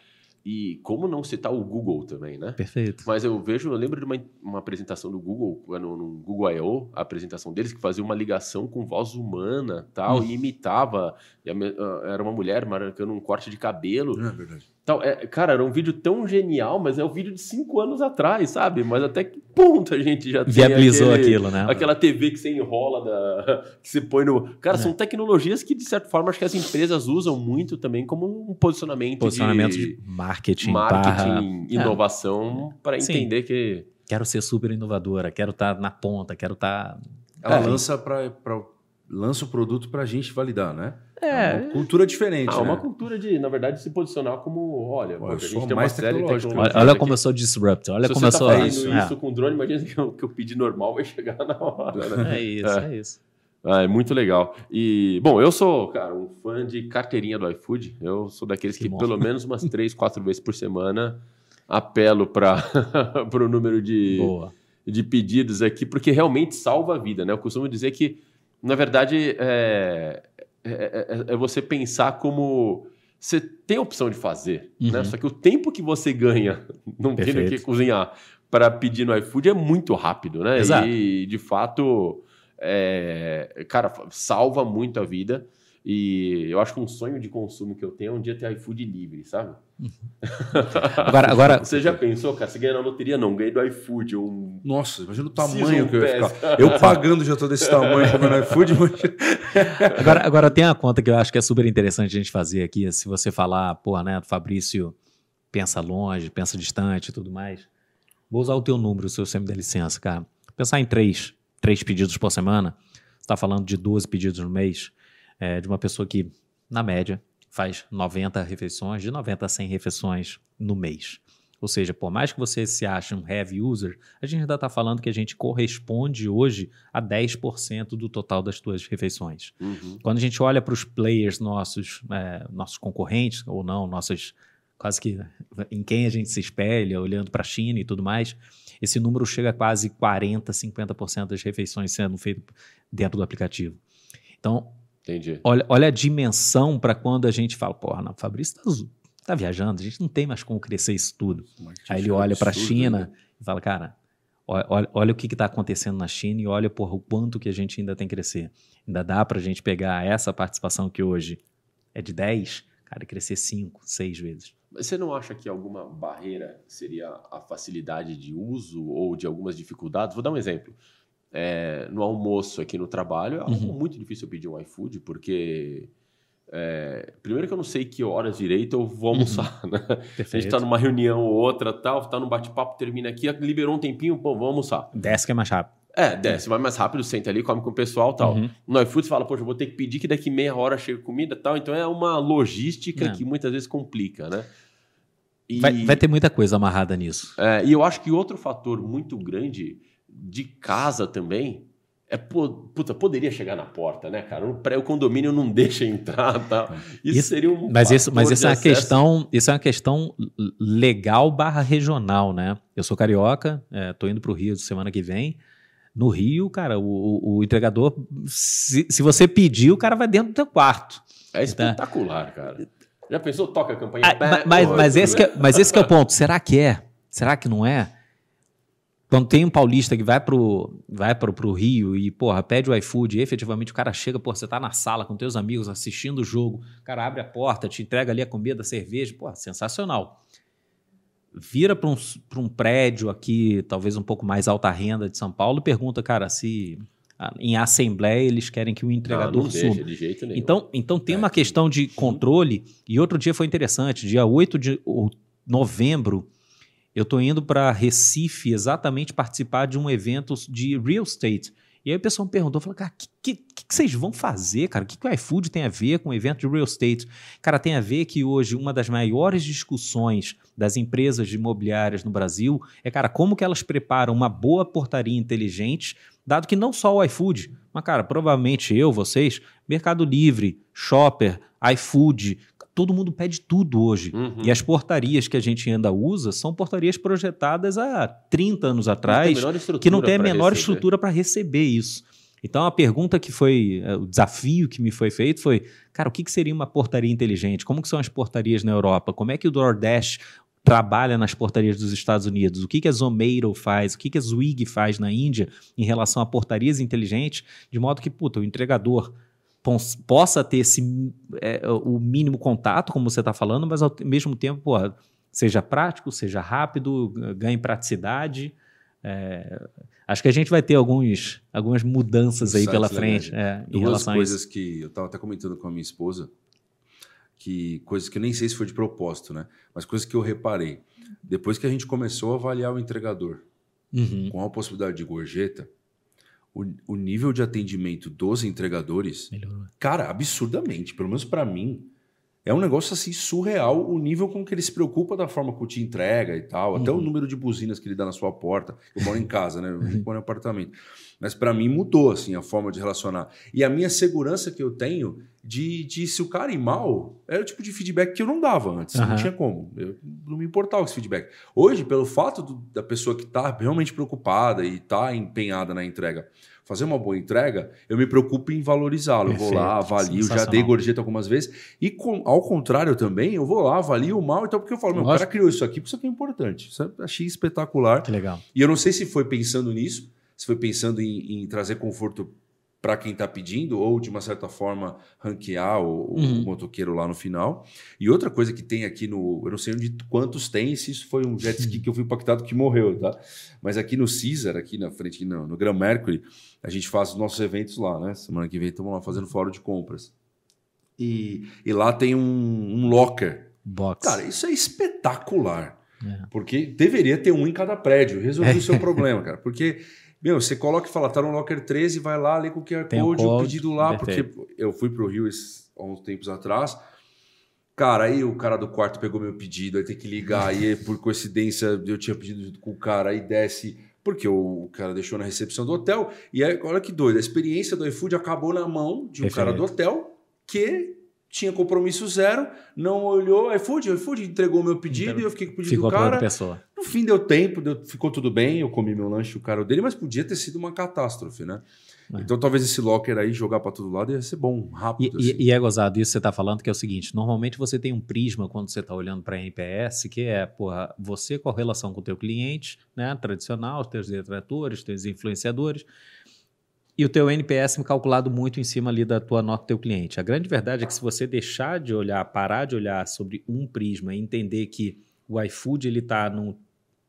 S1: E como não citar o Google também, né?
S3: Perfeito.
S1: Mas eu vejo, eu lembro de uma, uma apresentação do Google, no, no Google I.O., a apresentação deles, que fazia uma ligação com voz humana tal,
S3: Hum.
S1: e imitava. E a ah, era uma mulher marcando um corte de cabelo.
S2: Não é verdade.
S1: Tal. É, cara, era um vídeo tão genial, mas é um vídeo de cinco anos atrás, sabe? Mas até que ponto a gente já tem
S3: Viabilizou
S1: aquele-
S3: aquilo, né?
S1: Aquela TV que você enrola, da, que você põe no. Cara,
S3: É.
S1: são tecnologias que, de certa forma, acho que as empresas usam muito também como um posicionamento,
S3: Posicionamento
S1: de,
S3: de marketing,
S1: marketing,
S3: barra,
S1: inovação, para
S3: Sim.
S1: entender que.
S3: quero ser super inovadora, quero estar na ponta, quero tá estar...
S2: Ela
S1: É.
S2: lança, pra- lança o produto pra gente validar, né?
S3: É.
S2: uma cultura diferente,
S1: Ah, uma
S2: né?
S1: cultura de, na verdade, se posicionar como: olha, a gente tem uma série.
S3: Olha, olha como eu sou disruptor, olha
S1: Se
S3: como eu
S1: você
S3: sou...
S1: tá fazendo
S3: isso,
S1: isso com drone, imagina que o que eu pedi normal vai chegar na hora, né?
S3: é. é isso, é, isso.
S1: Ah, é muito legal. E, bom, eu sou, cara, um fã de carteirinha do iFood. Eu sou daqueles
S3: Que
S1: que, pelo menos umas três, quatro vezes por semana apelo para o número de,
S3: Boa.
S1: de pedidos aqui, porque realmente salva a vida, né? Eu costumo dizer que, na verdade, é, é, é- é você pensar como você tem a opção de fazer, né?
S3: Uhum.
S1: Só que o tempo que você ganha não tendo que cozinhar para pedir no iFood é muito rápido, né?
S3: Exato.
S1: E, de fato, é, cara, salva muito a vida. E eu acho que um sonho de consumo que eu tenho é um dia ter iFood livre, sabe?
S3: Agora, agora
S1: Você já pensou, cara? Você ganha na loteria? Não, ganhei do iFood. Um...
S2: Nossa, imagina o tamanho que eu ia ficar. Eu pagando já tô desse tamanho comendo iFood.
S3: Agora, agora tem uma conta que eu acho que é super interessante a gente fazer aqui. Se você falar, pô, né, Fabrício pensa longe, pensa distante e tudo mais. Vou usar o teu número, se você me der licença, cara. Pensar em três, três pedidos por semana. Você está falando de 12 pedidos no mês, é, de uma pessoa que, na média, faz 90 refeições, de 90 a 100 refeições no mês. Ou seja, por mais que você se ache um heavy user, a gente ainda está falando que a gente corresponde hoje a 10% do total das tuas refeições.
S1: Uhum.
S3: Quando a gente olha para os players nossos, é, nossos concorrentes, ou não, nossos quase que em quem a gente se espelha, olhando para a China e tudo mais, esse número chega a quase 40, 50% das refeições sendo feitas dentro do aplicativo. Então,
S1: Entendi.
S3: olha, olha a dimensão para quando a gente fala, porra, não, o Fabrício está tá viajando, a gente não tem mais como crescer isso tudo. Aí ele olha para a China
S2: né?
S3: e fala, cara, olha, olha, o que está acontecendo na China e olha porra, o quanto que a gente ainda tem que crescer. Ainda dá para a gente pegar essa participação que hoje é de 10, cara, e crescer 5, 6 vezes.
S1: Mas você não acha que alguma barreira seria a facilidade de uso ou de algumas dificuldades? Vou dar um exemplo. É, no almoço aqui no trabalho, é algo
S3: Uhum.
S1: muito difícil eu pedir um iFood, porque. é, primeiro que eu não sei que horas direito eu vou almoçar, né? A gente
S3: Perfeito.
S1: tá numa reunião ou outra, tal, tá num bate-papo, termina aqui, liberou um tempinho, pô, vamos almoçar.
S3: Desce que é mais rápido.
S1: É, desce, vai mais rápido, senta ali, come com o pessoal tal.
S3: Uhum.
S1: No iFood você fala, poxa, eu vou ter que pedir que daqui meia hora chega comida tal. Então é uma logística
S3: É.
S1: que muitas vezes complica, né? E,
S3: Vai, vai ter muita coisa amarrada nisso.
S1: é, e eu acho que outro fator muito grande de casa também é, puta, poderia chegar na porta, né, cara? O pré o condomínio não deixa entrar tal. Isso,
S3: Isso-
S1: seria um.
S3: Mas isso, mas isso é uma
S1: acesso.
S3: questão, isso é uma questão legal barra regional, né? Eu sou carioca, é, tô indo pro Rio semana que vem. No Rio, cara, o, o- o entregador, se, se você pedir, o cara vai dentro do teu quarto.
S1: É espetacular, cara. Já pensou? Toca a campanha.
S3: Ah, ma- mas, mas, esse que é, mas esse que é o ponto. Será que é? Será que não é? Quando tem um paulista que vai pro, vai pro, pro Rio e, porra, pede o iFood e efetivamente o cara chega, porra, você tá na sala com teus amigos assistindo o jogo, o cara abre a porta, te entrega ali a comida, a cerveja, porra, sensacional. Vira para um, pra um prédio aqui, talvez um pouco mais alta renda de São Paulo, e pergunta, cara, se em assembleia eles querem que o
S1: não,
S3: entregador
S1: não deixa de jeito nenhum.
S3: Então, então tem
S2: É,
S3: uma questão de controle. E outro dia foi interessante, dia 8 de novembro, eu estou indo para Recife exatamente participar de um evento de real estate. E aí o pessoal me perguntou, falou, cara, o que, que, que vocês vão fazer, cara? O que, que o iFood tem a ver com o evento de real estate? Cara, tem a ver que hoje uma das maiores discussões das empresas de imobiliárias no Brasil é, cara, como que elas preparam uma boa portaria inteligente, dado que não só o iFood, mas, cara, provavelmente eu, vocês, Mercado Livre, Shopper, iFood, todo mundo pede tudo hoje.
S1: Uhum.
S3: E as portarias que a gente ainda usa são portarias projetadas há 30 anos atrás, que não tem a menor
S1: receber.
S3: estrutura para receber isso. Então a pergunta que foi, eh, o desafio que me foi feito foi, cara, o que, que seria uma portaria inteligente? Como que são as portarias na Europa? Como é que o DoorDash trabalha nas portarias dos Estados Unidos? O que, que a Zomato faz? O que, que a Zwig faz na Índia em relação a portarias inteligentes? De modo que, puta, o entregador possa ter esse, eh, o mínimo contato, como você está falando, mas ao mesmo tempo, porra, seja prático, seja rápido, ganhe praticidade. É, acho que a gente vai ter alguns, algumas mudanças aí pela frente é, em
S2: Duas
S3: relação a isso.
S2: coisas que eu estava até comentando com a minha esposa, que coisas que eu nem sei se foi de propósito, né? Mas coisas que eu reparei. Depois que a gente começou a avaliar o entregador
S3: Uhum.
S2: com a possibilidade de gorjeta, o, o nível de atendimento dos entregadores,
S3: Melhorou.
S2: cara, absurdamente, pelo menos para mim, é um negócio assim surreal o nível com que ele se preocupa da forma que te entrega e tal, até o
S3: Uhum.
S2: número de buzinas que ele dá na sua porta. Eu moro em casa, né? Eu moro em apartamento. Mas para mim mudou assim a forma de relacionar. E a minha segurança que eu tenho de, de se o cara ir mal, era o tipo de feedback que eu não dava antes. Não
S3: Aham.
S2: tinha como. Eu não me importava esse feedback. Hoje, pelo fato do- da pessoa que está realmente preocupada e está empenhada na entrega fazer uma boa entrega, eu me preocupo em valorizá-lo. Eu vou lá, avalio, já dei gorjeta algumas vezes. E com- ao contrário também, eu vou lá, avalio o mal, então porque eu falo, meu, o cara criou isso aqui, porque isso aqui é importante. Isso eu achei espetacular.
S3: Que legal.
S2: E eu não sei se foi pensando nisso, se foi pensando em, em trazer conforto para quem está pedindo, ou de uma certa forma ranquear o, uhum. o, motoqueiro lá no final. E outra coisa que tem aqui no. Eu não sei onde quantos tem, se isso foi um jet ski que eu fui impactado que morreu, tá? Mas aqui no Caesar, aqui na frente, aqui no, no Grand Mercury, a gente faz os nossos eventos lá, né? Semana que vem estamos lá fazendo fórum de compras. E, e lá tem um, um locker.
S3: Box.
S2: Cara, isso é espetacular. É. Porque deveria ter um em cada prédio. Resolver o seu problema, cara. Porque meu, você coloca e fala, tá no Locker 13, vai lá, lê com o QR Tem Code, o, code, pedido lá, perfeito. porque eu fui pro Rio há uns tempos atrás. Cara, aí o cara do quarto pegou meu pedido, aí tem que ligar, aí por coincidência eu tinha pedido junto com o cara, aí desce, porque o, cara deixou na recepção do hotel. E aí, olha que doido, a experiência do iFood acabou na mão de um perfeito. cara do hotel que tinha compromisso zero, não olhou, iFood, iFood entregou meu pedido então, e eu fiquei com o pedido
S3: ficou
S2: do cara.
S3: Pessoa.
S2: No fim deu tempo, deu, ficou tudo bem, eu comi meu lanche, o cara dele, mas podia ter sido uma catástrofe, né? É. Então talvez esse locker aí jogar para todo lado ia ser bom, rápido.
S3: E, assim. e, é gozado isso que você está falando, que é o seguinte: normalmente você tem um prisma quando você está olhando para NPS, que é, porra, você com a relação com o teu cliente, né? Tradicional, os teus detratores, teus influenciadores e o teu NPS calculado muito em cima ali da tua nota do teu cliente. A grande verdade é que se você deixar de olhar, parar de olhar sobre um prisma e entender que o iFood ele está num,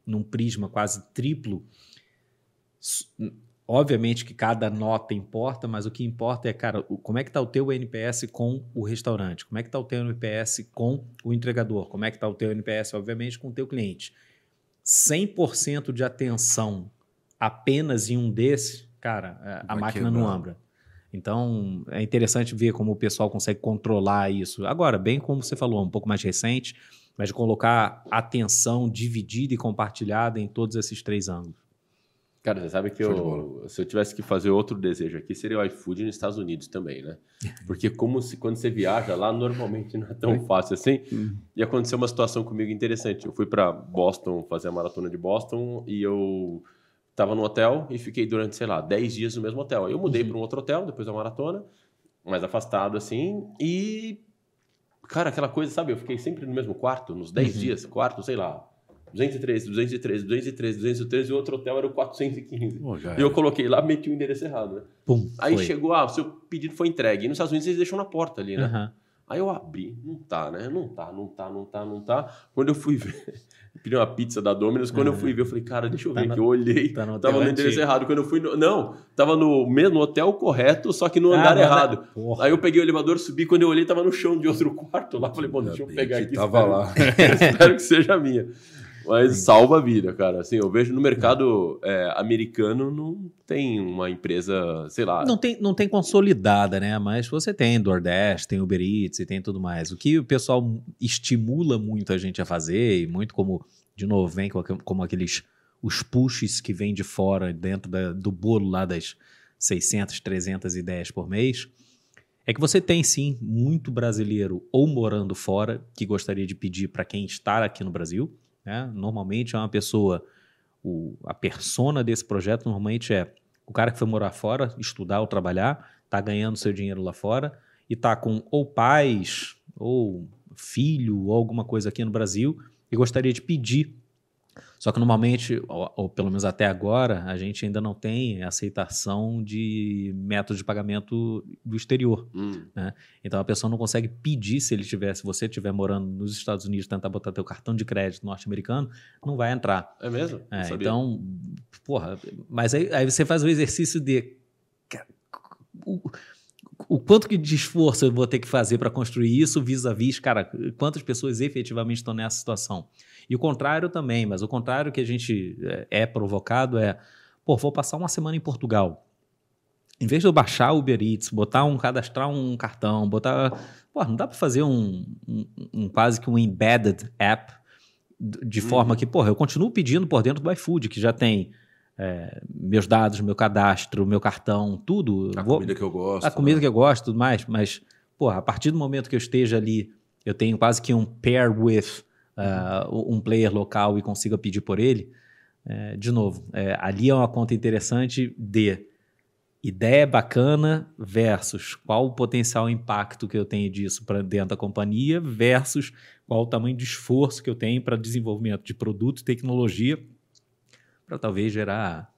S3: num prisma quase triplo, obviamente que cada nota importa, mas o que importa é, cara, como é que está o teu NPS com o restaurante? Como é que está o teu NPS com o entregador? Como é que está o teu NPS, obviamente, com o teu cliente? 100% de atenção apenas em um desses cara, é, a Vai máquina quebrar. não anda. Então, é interessante ver como o pessoal consegue controlar isso. Agora, bem como você falou, um pouco mais recente, mas de colocar atenção dividida e compartilhada em todos esses três ângulos.
S1: Cara, você sabe que eu, se eu tivesse que fazer outro desejo aqui, seria o iFood nos Estados Unidos também, né? Porque como se, quando você viaja lá, normalmente não é tão fácil assim. Hum. E aconteceu uma situação comigo interessante. Eu fui para Boston fazer a maratona de Boston e eu Tava no hotel e fiquei durante, sei lá, 10 dias no mesmo hotel. Aí eu mudei uhum. para um outro hotel depois da maratona, mais afastado assim, e. Cara, aquela coisa, sabe? Eu fiquei sempre no mesmo quarto, nos 10 uhum. dias, quarto, sei lá, 213, 213, 213, 213, e o outro hotel era o 415. Oh, e eu coloquei lá, meti o endereço errado, né?
S3: Pum,
S1: Aí foi. chegou, ah, o seu pedido foi entregue. E nos Estados Unidos eles deixam na porta ali, né? Uhum. Aí eu abri, não tá, né? Não tá, não tá, não tá, não tá. Quando eu fui ver, pedi uma pizza da Domino's. Quando eu fui ver, eu falei, cara, deixa eu ver tá aqui. Eu olhei, tá no tava no endereço errado. Quando eu fui, no, não, tava no mesmo hotel correto, só que no ah, andar errado. Porra. Aí eu peguei o elevador, subi. Quando eu olhei, tava no chão de outro quarto lá. Falei, bom, deixa eu pegar aqui.
S2: Tava espero, lá.
S1: espero que seja minha. Mas salva a vida, cara. Assim, eu vejo no mercado é, americano não tem uma empresa, sei lá.
S3: Não tem, não tem consolidada, né? Mas você tem DoorDash, tem Uber Eats e tem tudo mais. O que o pessoal estimula muito a gente a fazer, e muito como, de novo, vem como aqueles os pushes que vêm de fora, dentro da, do bolo lá das 600, 300 ideias por mês, é que você tem sim muito brasileiro ou morando fora que gostaria de pedir para quem está aqui no Brasil né? Normalmente é uma pessoa, o, a persona desse projeto normalmente é o cara que foi morar fora, estudar ou trabalhar, está ganhando seu dinheiro lá fora e está com ou pais ou filho ou alguma coisa aqui no Brasil e gostaria de pedir só que normalmente, ou, ou, pelo menos até agora, a gente ainda não tem aceitação de método de pagamento do exterior. Hum. Né? Então a pessoa não consegue pedir se ele tiver, se você estiver morando nos Estados Unidos, tentar botar teu cartão de crédito norte-americano, não vai entrar.
S1: É mesmo?
S3: É, então, porra, mas aí, aí você faz o exercício de. O, o quanto de esforço eu vou ter que fazer para construir isso vis-a-vis, cara, quantas pessoas efetivamente estão nessa situação? E o contrário também, mas o contrário que a gente é, é provocado é, pô, vou passar uma semana em Portugal. Em vez de eu baixar o Uber Eats, botar um, cadastrar um cartão, botar. Pô, não dá para fazer um, um, um, quase que um embedded app de uhum. forma que, porra, eu continuo pedindo por dentro do iFood, que já tem é, meus dados, meu cadastro, meu cartão, tudo.
S2: A vou, comida que eu gosto.
S3: A comida né? que eu gosto, tudo mais. Mas, porra, a partir do momento que eu esteja ali, eu tenho quase que um pair with uh, um player local e consiga pedir por ele, é, de novo, é, ali é uma conta interessante de ideia bacana versus qual o potencial impacto que eu tenho disso para dentro da companhia versus qual o tamanho de esforço que eu tenho para desenvolvimento de produto e tecnologia para talvez gerar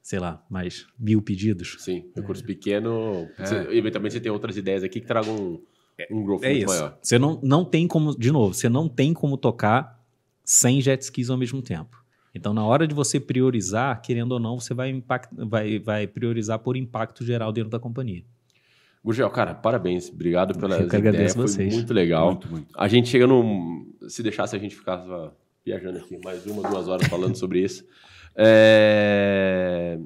S3: sei lá, mais mil pedidos.
S1: Sim, recurso pequeno. Você, eventualmente você tem outras ideias aqui que tragam um, um growth
S3: É
S1: muito
S3: isso.
S1: maior.
S3: Você não, não tem como, de novo, você não tem como tocar 100 jet skis ao mesmo tempo. Então, na hora de você priorizar, querendo ou não, você vai, impact, vai, vai priorizar por impacto geral dentro da companhia.
S1: Gurgel, cara, parabéns. Obrigado pela
S3: Eu
S1: ideia. Foi
S3: vocês.
S1: muito legal.
S2: Muito, muito.
S1: A gente chega num. Se deixasse, a gente ficava viajando aqui mais uma, duas horas falando sobre isso. É,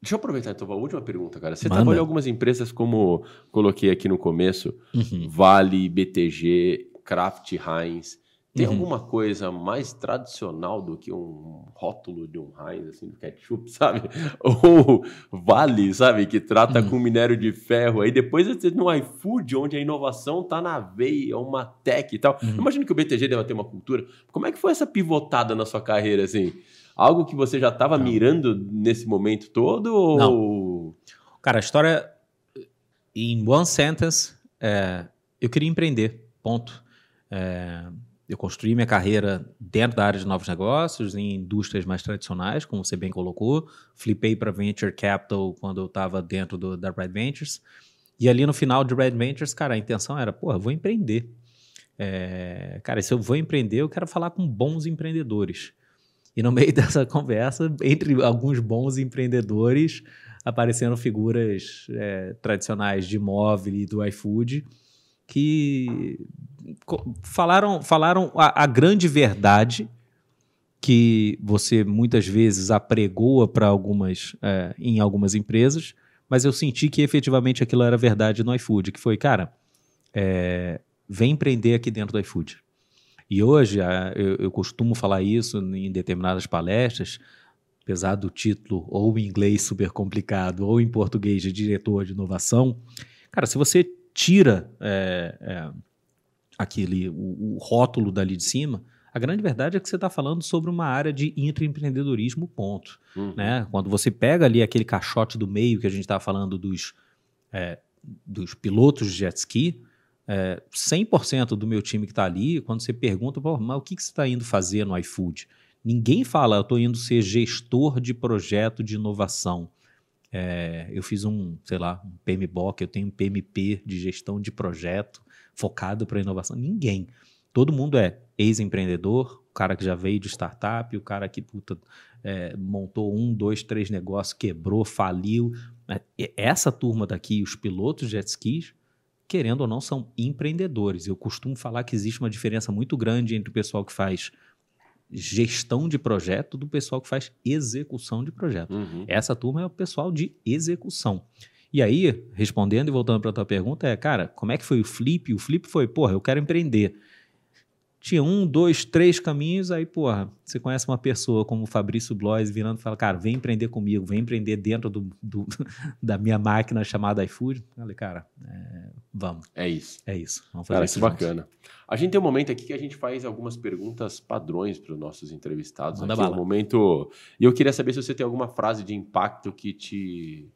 S1: Deixa eu aproveitar então a última pergunta, cara. Você
S3: Manda.
S1: trabalhou em algumas empresas como coloquei aqui no começo,
S3: Uhum.
S1: Vale, BTG, Kraft Heinz. Tem
S3: Uhum.
S1: alguma coisa mais tradicional do que um rótulo de um Heinz, assim, do ketchup, sabe? Ou Vale, sabe? Que trata
S3: Uhum.
S1: com minério de ferro. Aí depois você no iFood, onde a inovação tá na veia, uma tech e tal.
S3: Uhum.
S1: Imagino que o BTG deva ter uma cultura. Como é que foi essa pivotada na sua carreira, assim? Algo que você já estava mirando nesse momento todo? Ou...
S3: Cara, a história, em one sentence, é, eu queria empreender, ponto. É, eu construí minha carreira dentro da área de novos negócios, em indústrias mais tradicionais, como você bem colocou. Flipei para Venture Capital quando eu estava dentro do, da Red Ventures. E ali no final de Red Ventures, cara, a intenção era, pô, eu vou empreender. É, cara, se eu vou empreender, eu quero falar com bons empreendedores. E no meio dessa conversa, entre alguns bons empreendedores, apareceram figuras é, tradicionais de móvel e do iFood que falaram, falaram a, a grande verdade que você muitas vezes apregoa para algumas é, em algumas empresas, mas eu senti que efetivamente aquilo era verdade no iFood, que foi, cara, é, vem empreender aqui dentro do iFood. E hoje eu, eu costumo falar isso em determinadas palestras, apesar do título ou em inglês super complicado ou em português de diretor de inovação. Cara, se você tira é, é, aquele o, o rótulo dali de cima, a grande verdade é que você está falando sobre uma área de intraempreendedorismo, ponto
S1: Uhum.
S3: né? Quando você pega ali aquele caixote do meio que a gente estava falando dos, é, dos pilotos de jet ski, é, 100% do meu time que está ali, quando você pergunta, mas o que, que você está indo fazer no iFood? Ninguém fala, eu estou indo ser gestor de projeto de inovação. É, eu fiz um, sei lá, um PMBOK, eu tenho um PMP de gestão de projeto focado para inovação. Ninguém. Todo mundo é ex-empreendedor, o cara que já veio de startup, o cara que puta, é, montou um, dois, três negócios, quebrou, faliu. E Essa turma daqui, os pilotos jet skis, querendo ou não, são empreendedores. Eu costumo falar que existe uma diferença muito grande entre o pessoal que faz gestão de projeto do pessoal que faz execução de projeto.
S1: Uhum.
S3: Essa turma é o pessoal de execução. E aí, respondendo e voltando para a tua pergunta, é, cara, como é que foi o flip? O flip foi, porra, eu quero empreender. Tinha um, dois, três caminhos, aí, porra, você conhece uma pessoa como o Fabrício Blois virando e fala, cara, vem empreender comigo, vem empreender dentro do, do- da minha máquina chamada iFood. Eu Falei, cara, é, vamos,
S1: É isso.
S3: é isso. Vamos fazer
S1: Cara,
S3: isso
S1: que
S3: juntos.
S1: bacana. A gente tem um momento aqui que a gente faz algumas perguntas padrões para os nossos entrevistados.
S3: Manda
S1: aqui, é um
S3: bala.
S1: momento. E eu queria saber se você tem alguma frase de impacto que te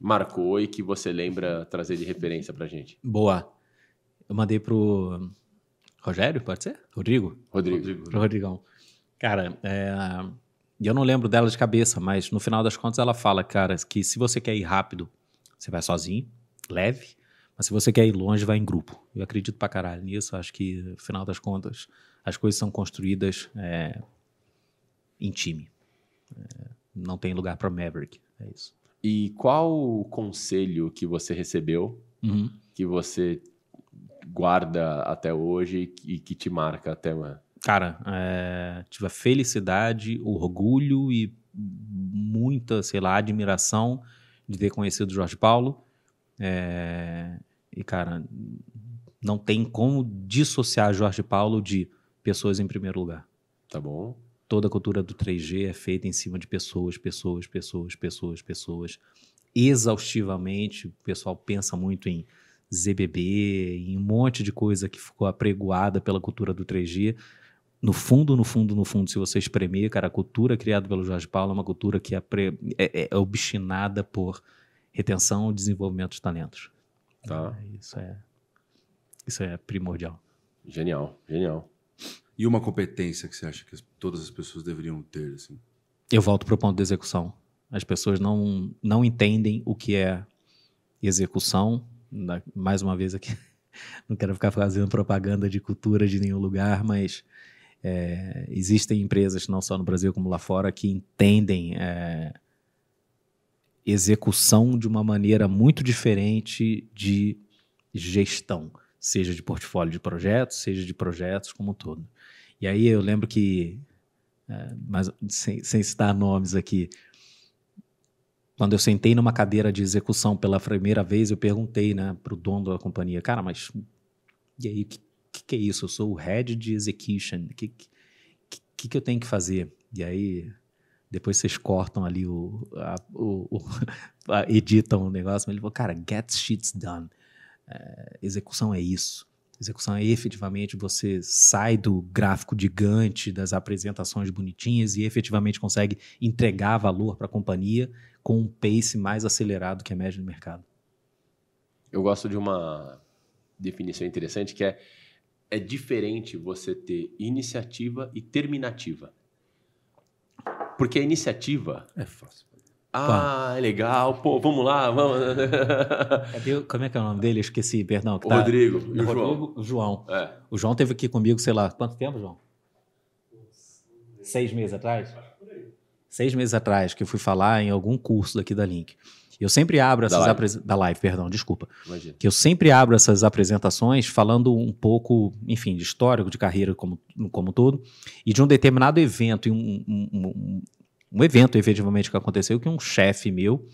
S1: marcou e que você lembra trazer de referência pra gente.
S3: Boa. Eu mandei pro Rogério, pode ser? Rodrigo?
S1: Rodrigo.
S3: Pro Rodrigão. Cara, é, eu não lembro dela de cabeça, mas no final das contas ela fala, cara, que se você quer ir rápido, você vai sozinho, leve, mas se você quer ir longe, vai em grupo. Eu acredito pra caralho nisso, acho que no final das contas as coisas são construídas é, em time. É, não tem lugar pra Maverick, é isso.
S1: E qual o conselho que você recebeu
S3: Uhum.
S1: que você guarda até hoje e que te marca até uma.
S3: Cara, é, tive a felicidade, o orgulho e muita, sei lá, admiração de ter conhecido o Jorge Paulo. É, e, cara, não tem como dissociar Jorge Paulo de pessoas em primeiro lugar.
S1: Tá bom?
S3: Toda a cultura do 3G é feita em cima de pessoas, pessoas, pessoas, pessoas, pessoas. Exaustivamente, o pessoal pensa muito em ZBB, em um monte de coisa que ficou apregoada pela cultura do 3G. No fundo, no fundo, no fundo, se você espremer, cara, a cultura criada pelo Jorge Paulo é uma cultura que é, pre- é- é obstinada por retenção e desenvolvimento de talentos.
S1: Tá.
S3: É, Isso é, isso é primordial.
S1: Genial, genial.
S2: E uma competência que você acha que as- todas as pessoas deveriam ter, assim?
S3: eu volto para o ponto da execução. As pessoas não, não entendem o que é execução. Mais uma vez aqui, não quero ficar fazendo propaganda de cultura de nenhum lugar, mas é, existem empresas, não só no Brasil como lá fora, que entendem é, execução de uma maneira muito diferente de gestão, seja de portfólio de projetos, seja de projetos como um todo. E aí eu lembro que, é, mas sem, sem citar nomes aqui, quando eu sentei numa cadeira de execução pela primeira vez, eu perguntei né, para o dono da companhia, cara, mas e aí, o que, que, é isso? Eu sou o head de execution, o que, que, que eu tenho que fazer? E aí, depois vocês cortam ali o, a, o, o a, editam o negócio, mas ele falou, cara, get shit done. É, execução é isso. Execução é efetivamente você sai do gráfico gigante das apresentações bonitinhas e efetivamente consegue entregar valor para a companhia com um pace mais acelerado que a média do mercado.
S1: Eu gosto de uma definição interessante que é é diferente você ter iniciativa e terminativa. Porque a iniciativa
S2: é fácil.
S1: Ah, é legal, pô, vamos lá, vamos.
S3: Como é que é o nome dele? Eu esqueci, perdão.
S1: Tá... Rodrigo e
S3: o
S1: Rodrigo,
S3: João. O João.
S1: É.
S3: O João teve aqui comigo, sei lá, quanto tempo, João? Seis meses atrás? Seis meses atrás, que eu fui falar em algum curso daqui da Link. Eu sempre abro essas apresentações. Da live, perdão, desculpa.
S1: Imagina.
S3: Que eu sempre abro essas apresentações falando um pouco, enfim, de histórico, de carreira como, como todo, e de um determinado evento, um, um, um, um evento efetivamente que aconteceu, que um chefe meu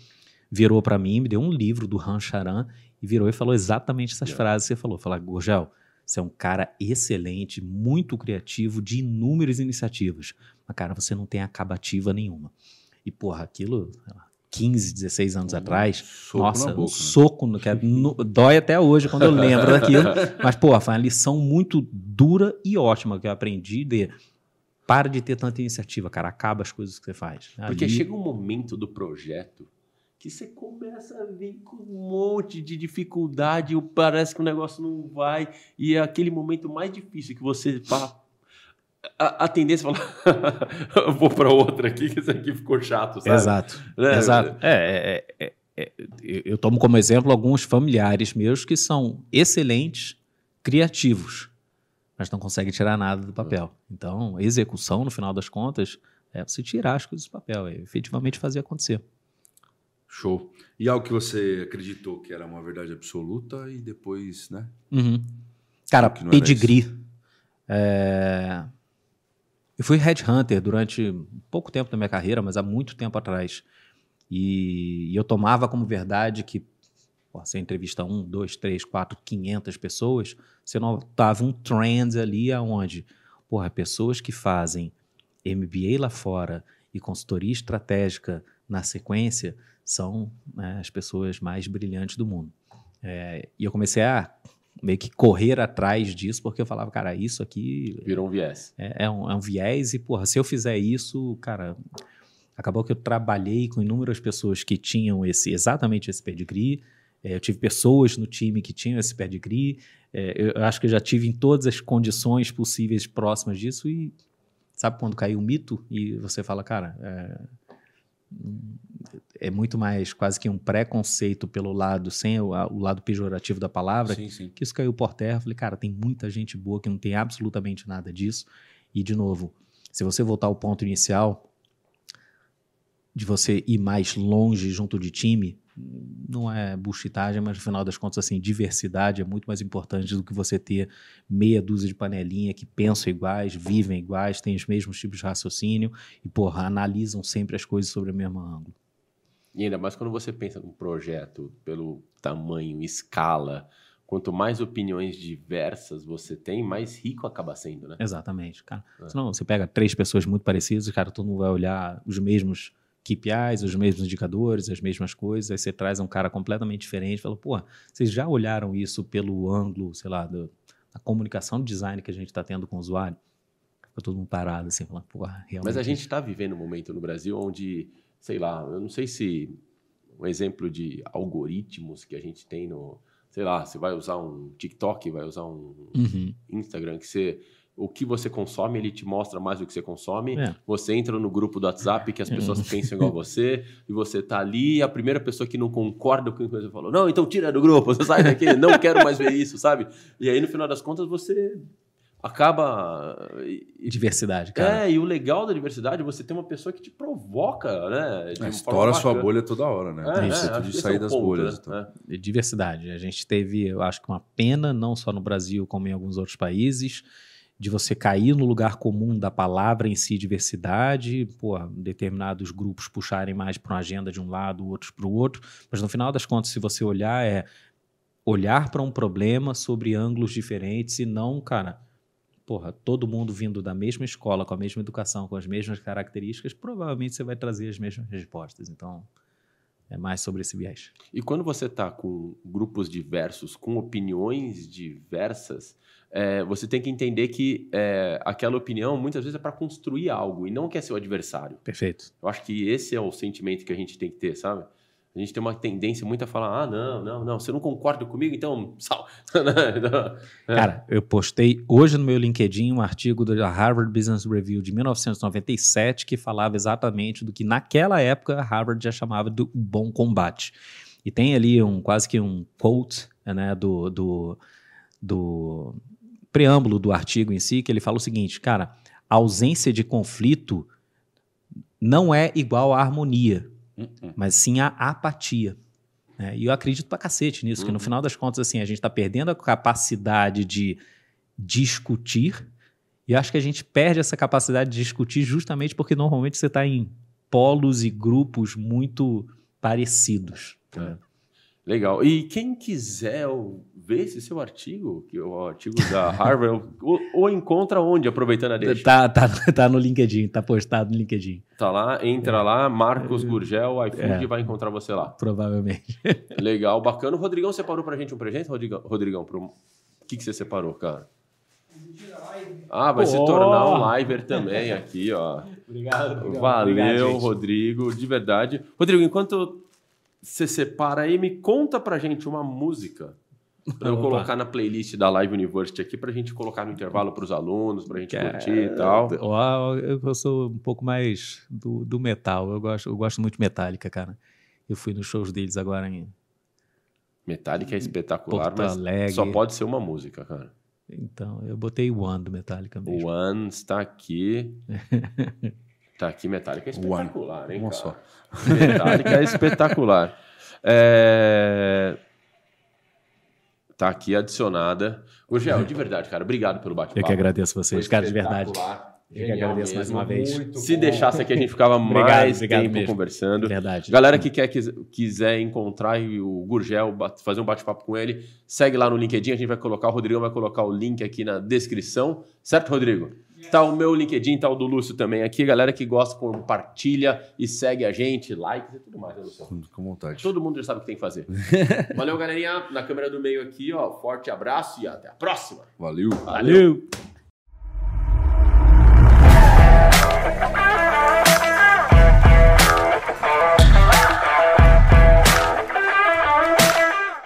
S3: virou para mim, me deu um livro do Han Charan e virou e falou exatamente essas yeah. frases que você falou. Falar, Gurgel, você é um cara excelente, muito criativo, de inúmeras iniciativas. Mas, cara, você não tem acabativa nenhuma. E, porra, aquilo, 15, 16 anos um atrás, soco nossa, boca, um né? soco, no, que é, no, dói até hoje quando eu lembro daquilo. Mas, porra, foi uma lição muito dura e ótima que eu aprendi de para de ter tanta iniciativa, cara, acaba as coisas que você faz.
S1: Porque Ali... chega um momento do projeto que você começa a vir com um monte de dificuldade, parece que o negócio não vai, e é aquele momento mais difícil que você a, a tendência é falar, vou para outra aqui, que isso aqui ficou chato, sabe?
S3: Exato. É, Exato. É, é, é, é eu tomo como exemplo alguns familiares meus que são excelentes, criativos, mas não conseguem tirar nada do papel. Então, execução, no final das contas, é você tirar as coisas do papel, é efetivamente fazer acontecer.
S2: Show. E algo que você acreditou que era uma verdade absoluta e depois, né?
S3: Uhum. Cara, pedigree. É... Eu fui headhunter durante pouco tempo da minha carreira, mas há muito tempo atrás. E, e eu tomava como verdade que você entrevista um, dois, três, quatro, quinhentas pessoas, você notava um trend ali aonde, porra, pessoas que fazem MBA lá fora e consultoria estratégica na sequência são né, as pessoas mais brilhantes do mundo. É, e eu comecei a meio que correr atrás disso, porque eu falava, cara, isso aqui.
S1: Virou um viés.
S3: É, é, um, é um viés, e, porra, se eu fizer isso, cara. Acabou que eu trabalhei com inúmeras pessoas que tinham esse exatamente esse pedigree. É, eu tive pessoas no time que tinham esse pedigree. É, eu acho que eu já tive em todas as condições possíveis próximas disso. E sabe quando caiu o mito e você fala, cara, é, é muito mais quase que um preconceito pelo lado, sem o, o lado pejorativo da palavra,
S2: sim, sim.
S3: que isso caiu por terra. Falei, cara, tem muita gente boa que não tem absolutamente nada disso. E, de novo, se você voltar ao ponto inicial de você ir mais longe junto de time, não é buchitagem, mas no final das contas, assim, diversidade é muito mais importante do que você ter meia dúzia de panelinha que pensam iguais, vivem iguais, têm os mesmos tipos de raciocínio e, porra, analisam sempre as coisas sobre o mesmo ângulo.
S1: E ainda mais quando você pensa num projeto pelo tamanho, escala, quanto mais opiniões diversas você tem, mais rico acaba sendo, né?
S3: Exatamente, cara. É. Senão você pega três pessoas muito parecidas, cara, todo mundo vai olhar os mesmos KPIs, os mesmos indicadores, as mesmas coisas, aí você traz um cara completamente diferente e fala, pô, vocês já olharam isso pelo ângulo, sei lá, do, da comunicação de design que a gente está tendo com o usuário? Fica todo mundo parado assim, falando, pô, realmente...
S1: Mas a gente está vivendo um momento no Brasil onde, sei lá, eu não sei se um exemplo de algoritmos que a gente tem no... Sei lá, você vai usar um TikTok, vai usar um
S3: uhum.
S1: Instagram, que você o que você consome, ele te mostra mais do que você consome.
S3: É.
S1: Você entra no grupo do WhatsApp que as pessoas pensam igual você, e você tá ali, e a primeira pessoa que não concorda com o que você falou, não, então tira do grupo, você sai daqui, não quero mais ver isso, sabe? E aí, no final das contas, você acaba.
S3: Diversidade, cara.
S1: É, e o legal da diversidade é você ter uma pessoa que te provoca, né? de
S2: É, estoura sua bolha toda hora, né?
S1: É,
S2: Tem
S1: é,
S2: jeito
S1: que
S2: de sair
S1: é
S2: das
S1: ponto,
S2: bolhas.
S1: né?
S2: então.
S1: É.
S3: de diversidade. A gente teve, eu acho que uma pena, não só no Brasil, como em alguns outros países, de você cair no lugar comum da palavra em si, diversidade, pô, determinados grupos puxarem mais para uma agenda de um lado, outros para o outro, mas no final das contas, se você olhar, é olhar para um problema sobre ângulos diferentes e não, cara, porra, todo mundo vindo da mesma escola, com a mesma educação, com as mesmas características, provavelmente você vai trazer as mesmas respostas. Então, é mais sobre esse viés.
S1: E quando você está com grupos diversos, com opiniões diversas, é, você tem que entender que é, aquela opinião muitas vezes é para construir algo e não quer ser o adversário.
S3: Perfeito.
S1: Eu acho que esse é o sentimento que a gente tem que ter, sabe? A gente tem uma tendência muito a falar: ah, não, não, não, você não concorda comigo, então sal. É.
S3: Cara, eu postei hoje no meu LinkedIn um artigo da Harvard Business Review de 1997 que falava exatamente do que naquela época a Harvard já chamava do bom combate. E tem ali um quase que um quote né, do, do, do preâmbulo do artigo em si, que ele fala o seguinte, cara, ausência de conflito não é igual à harmonia,
S2: Hum,
S3: mas sim à apatia. né? E eu acredito pra cacete nisso, que no
S1: Uhum.
S3: final das contas, assim, a gente está perdendo a capacidade de discutir, e eu acho que a gente perde essa capacidade de discutir justamente porque normalmente você está em polos e grupos muito parecidos. entendeu?
S1: Legal. E quem quiser ver esse seu artigo, que é o artigo da Harvard, ou, ou encontra onde, aproveitando a deixa?
S3: Tá, tá, tá no LinkedIn, tá postado no LinkedIn,
S1: Tá lá, entra lá, Marcos Gurgel, iFood,
S3: É.
S1: vai encontrar você lá.
S3: provavelmente.
S1: Legal, bacana. O Rodrigão separou pra gente um presente, Rodrigão? Rodrigão, pro... o que, que você separou, cara? Ah, vai se
S3: Pô!
S1: tornar um liver também aqui, ó.
S3: Obrigado.
S1: Valeu, Rodrigo, de verdade. Rodrigo, enquanto você separa aí, me conta pra gente uma música pra eu colocar na playlist da Live University aqui, pra gente colocar no intervalo pros alunos, pra gente curtir e tal.
S3: Eu sou um pouco mais do, do metal. Eu gosto, eu gosto muito de Metallica, cara. Eu fui nos shows deles agora em
S1: Metallica é espetacular,
S3: Porto
S1: mas
S3: Alegre.
S1: só pode ser uma música, cara.
S3: Então, eu botei One do Metallica mesmo.
S1: One está aqui. Tá aqui, Metallica é espetacular, hein,
S2: Uma só.
S1: Metallica é espetacular. É... Tá aqui adicionada. Ô, Gel, de verdade, cara, obrigado pelo bate-papo.
S3: Eu que agradeço vocês, cara, de verdade. Eu que agradeço mais
S1: mesmo.
S3: uma vez.
S1: Se
S2: bom.
S1: deixasse aqui, a gente ficava
S3: Obrigado,
S1: mais
S3: obrigado
S1: tempo
S3: mesmo.
S1: conversando.
S3: Verdade.
S1: Galera que quer, quis- quiser encontrar o Gurgel, fazer um bate-papo com ele, segue lá no LinkedIn, a gente vai colocar, o Rodrigão vai colocar o link aqui na descrição. Certo, Rodrigo? Tá o meu LinkedIn, tá o do Lúcio também aqui. Galera que gosta, compartilha e segue a gente, likes e tudo mais, né, Lúcio?
S2: Com- vontade.
S1: Todo mundo já sabe o que tem que fazer. Valeu, galerinha. Na câmera do meio aqui, ó. Forte abraço e até a próxima.
S2: Valeu.
S3: Valeu!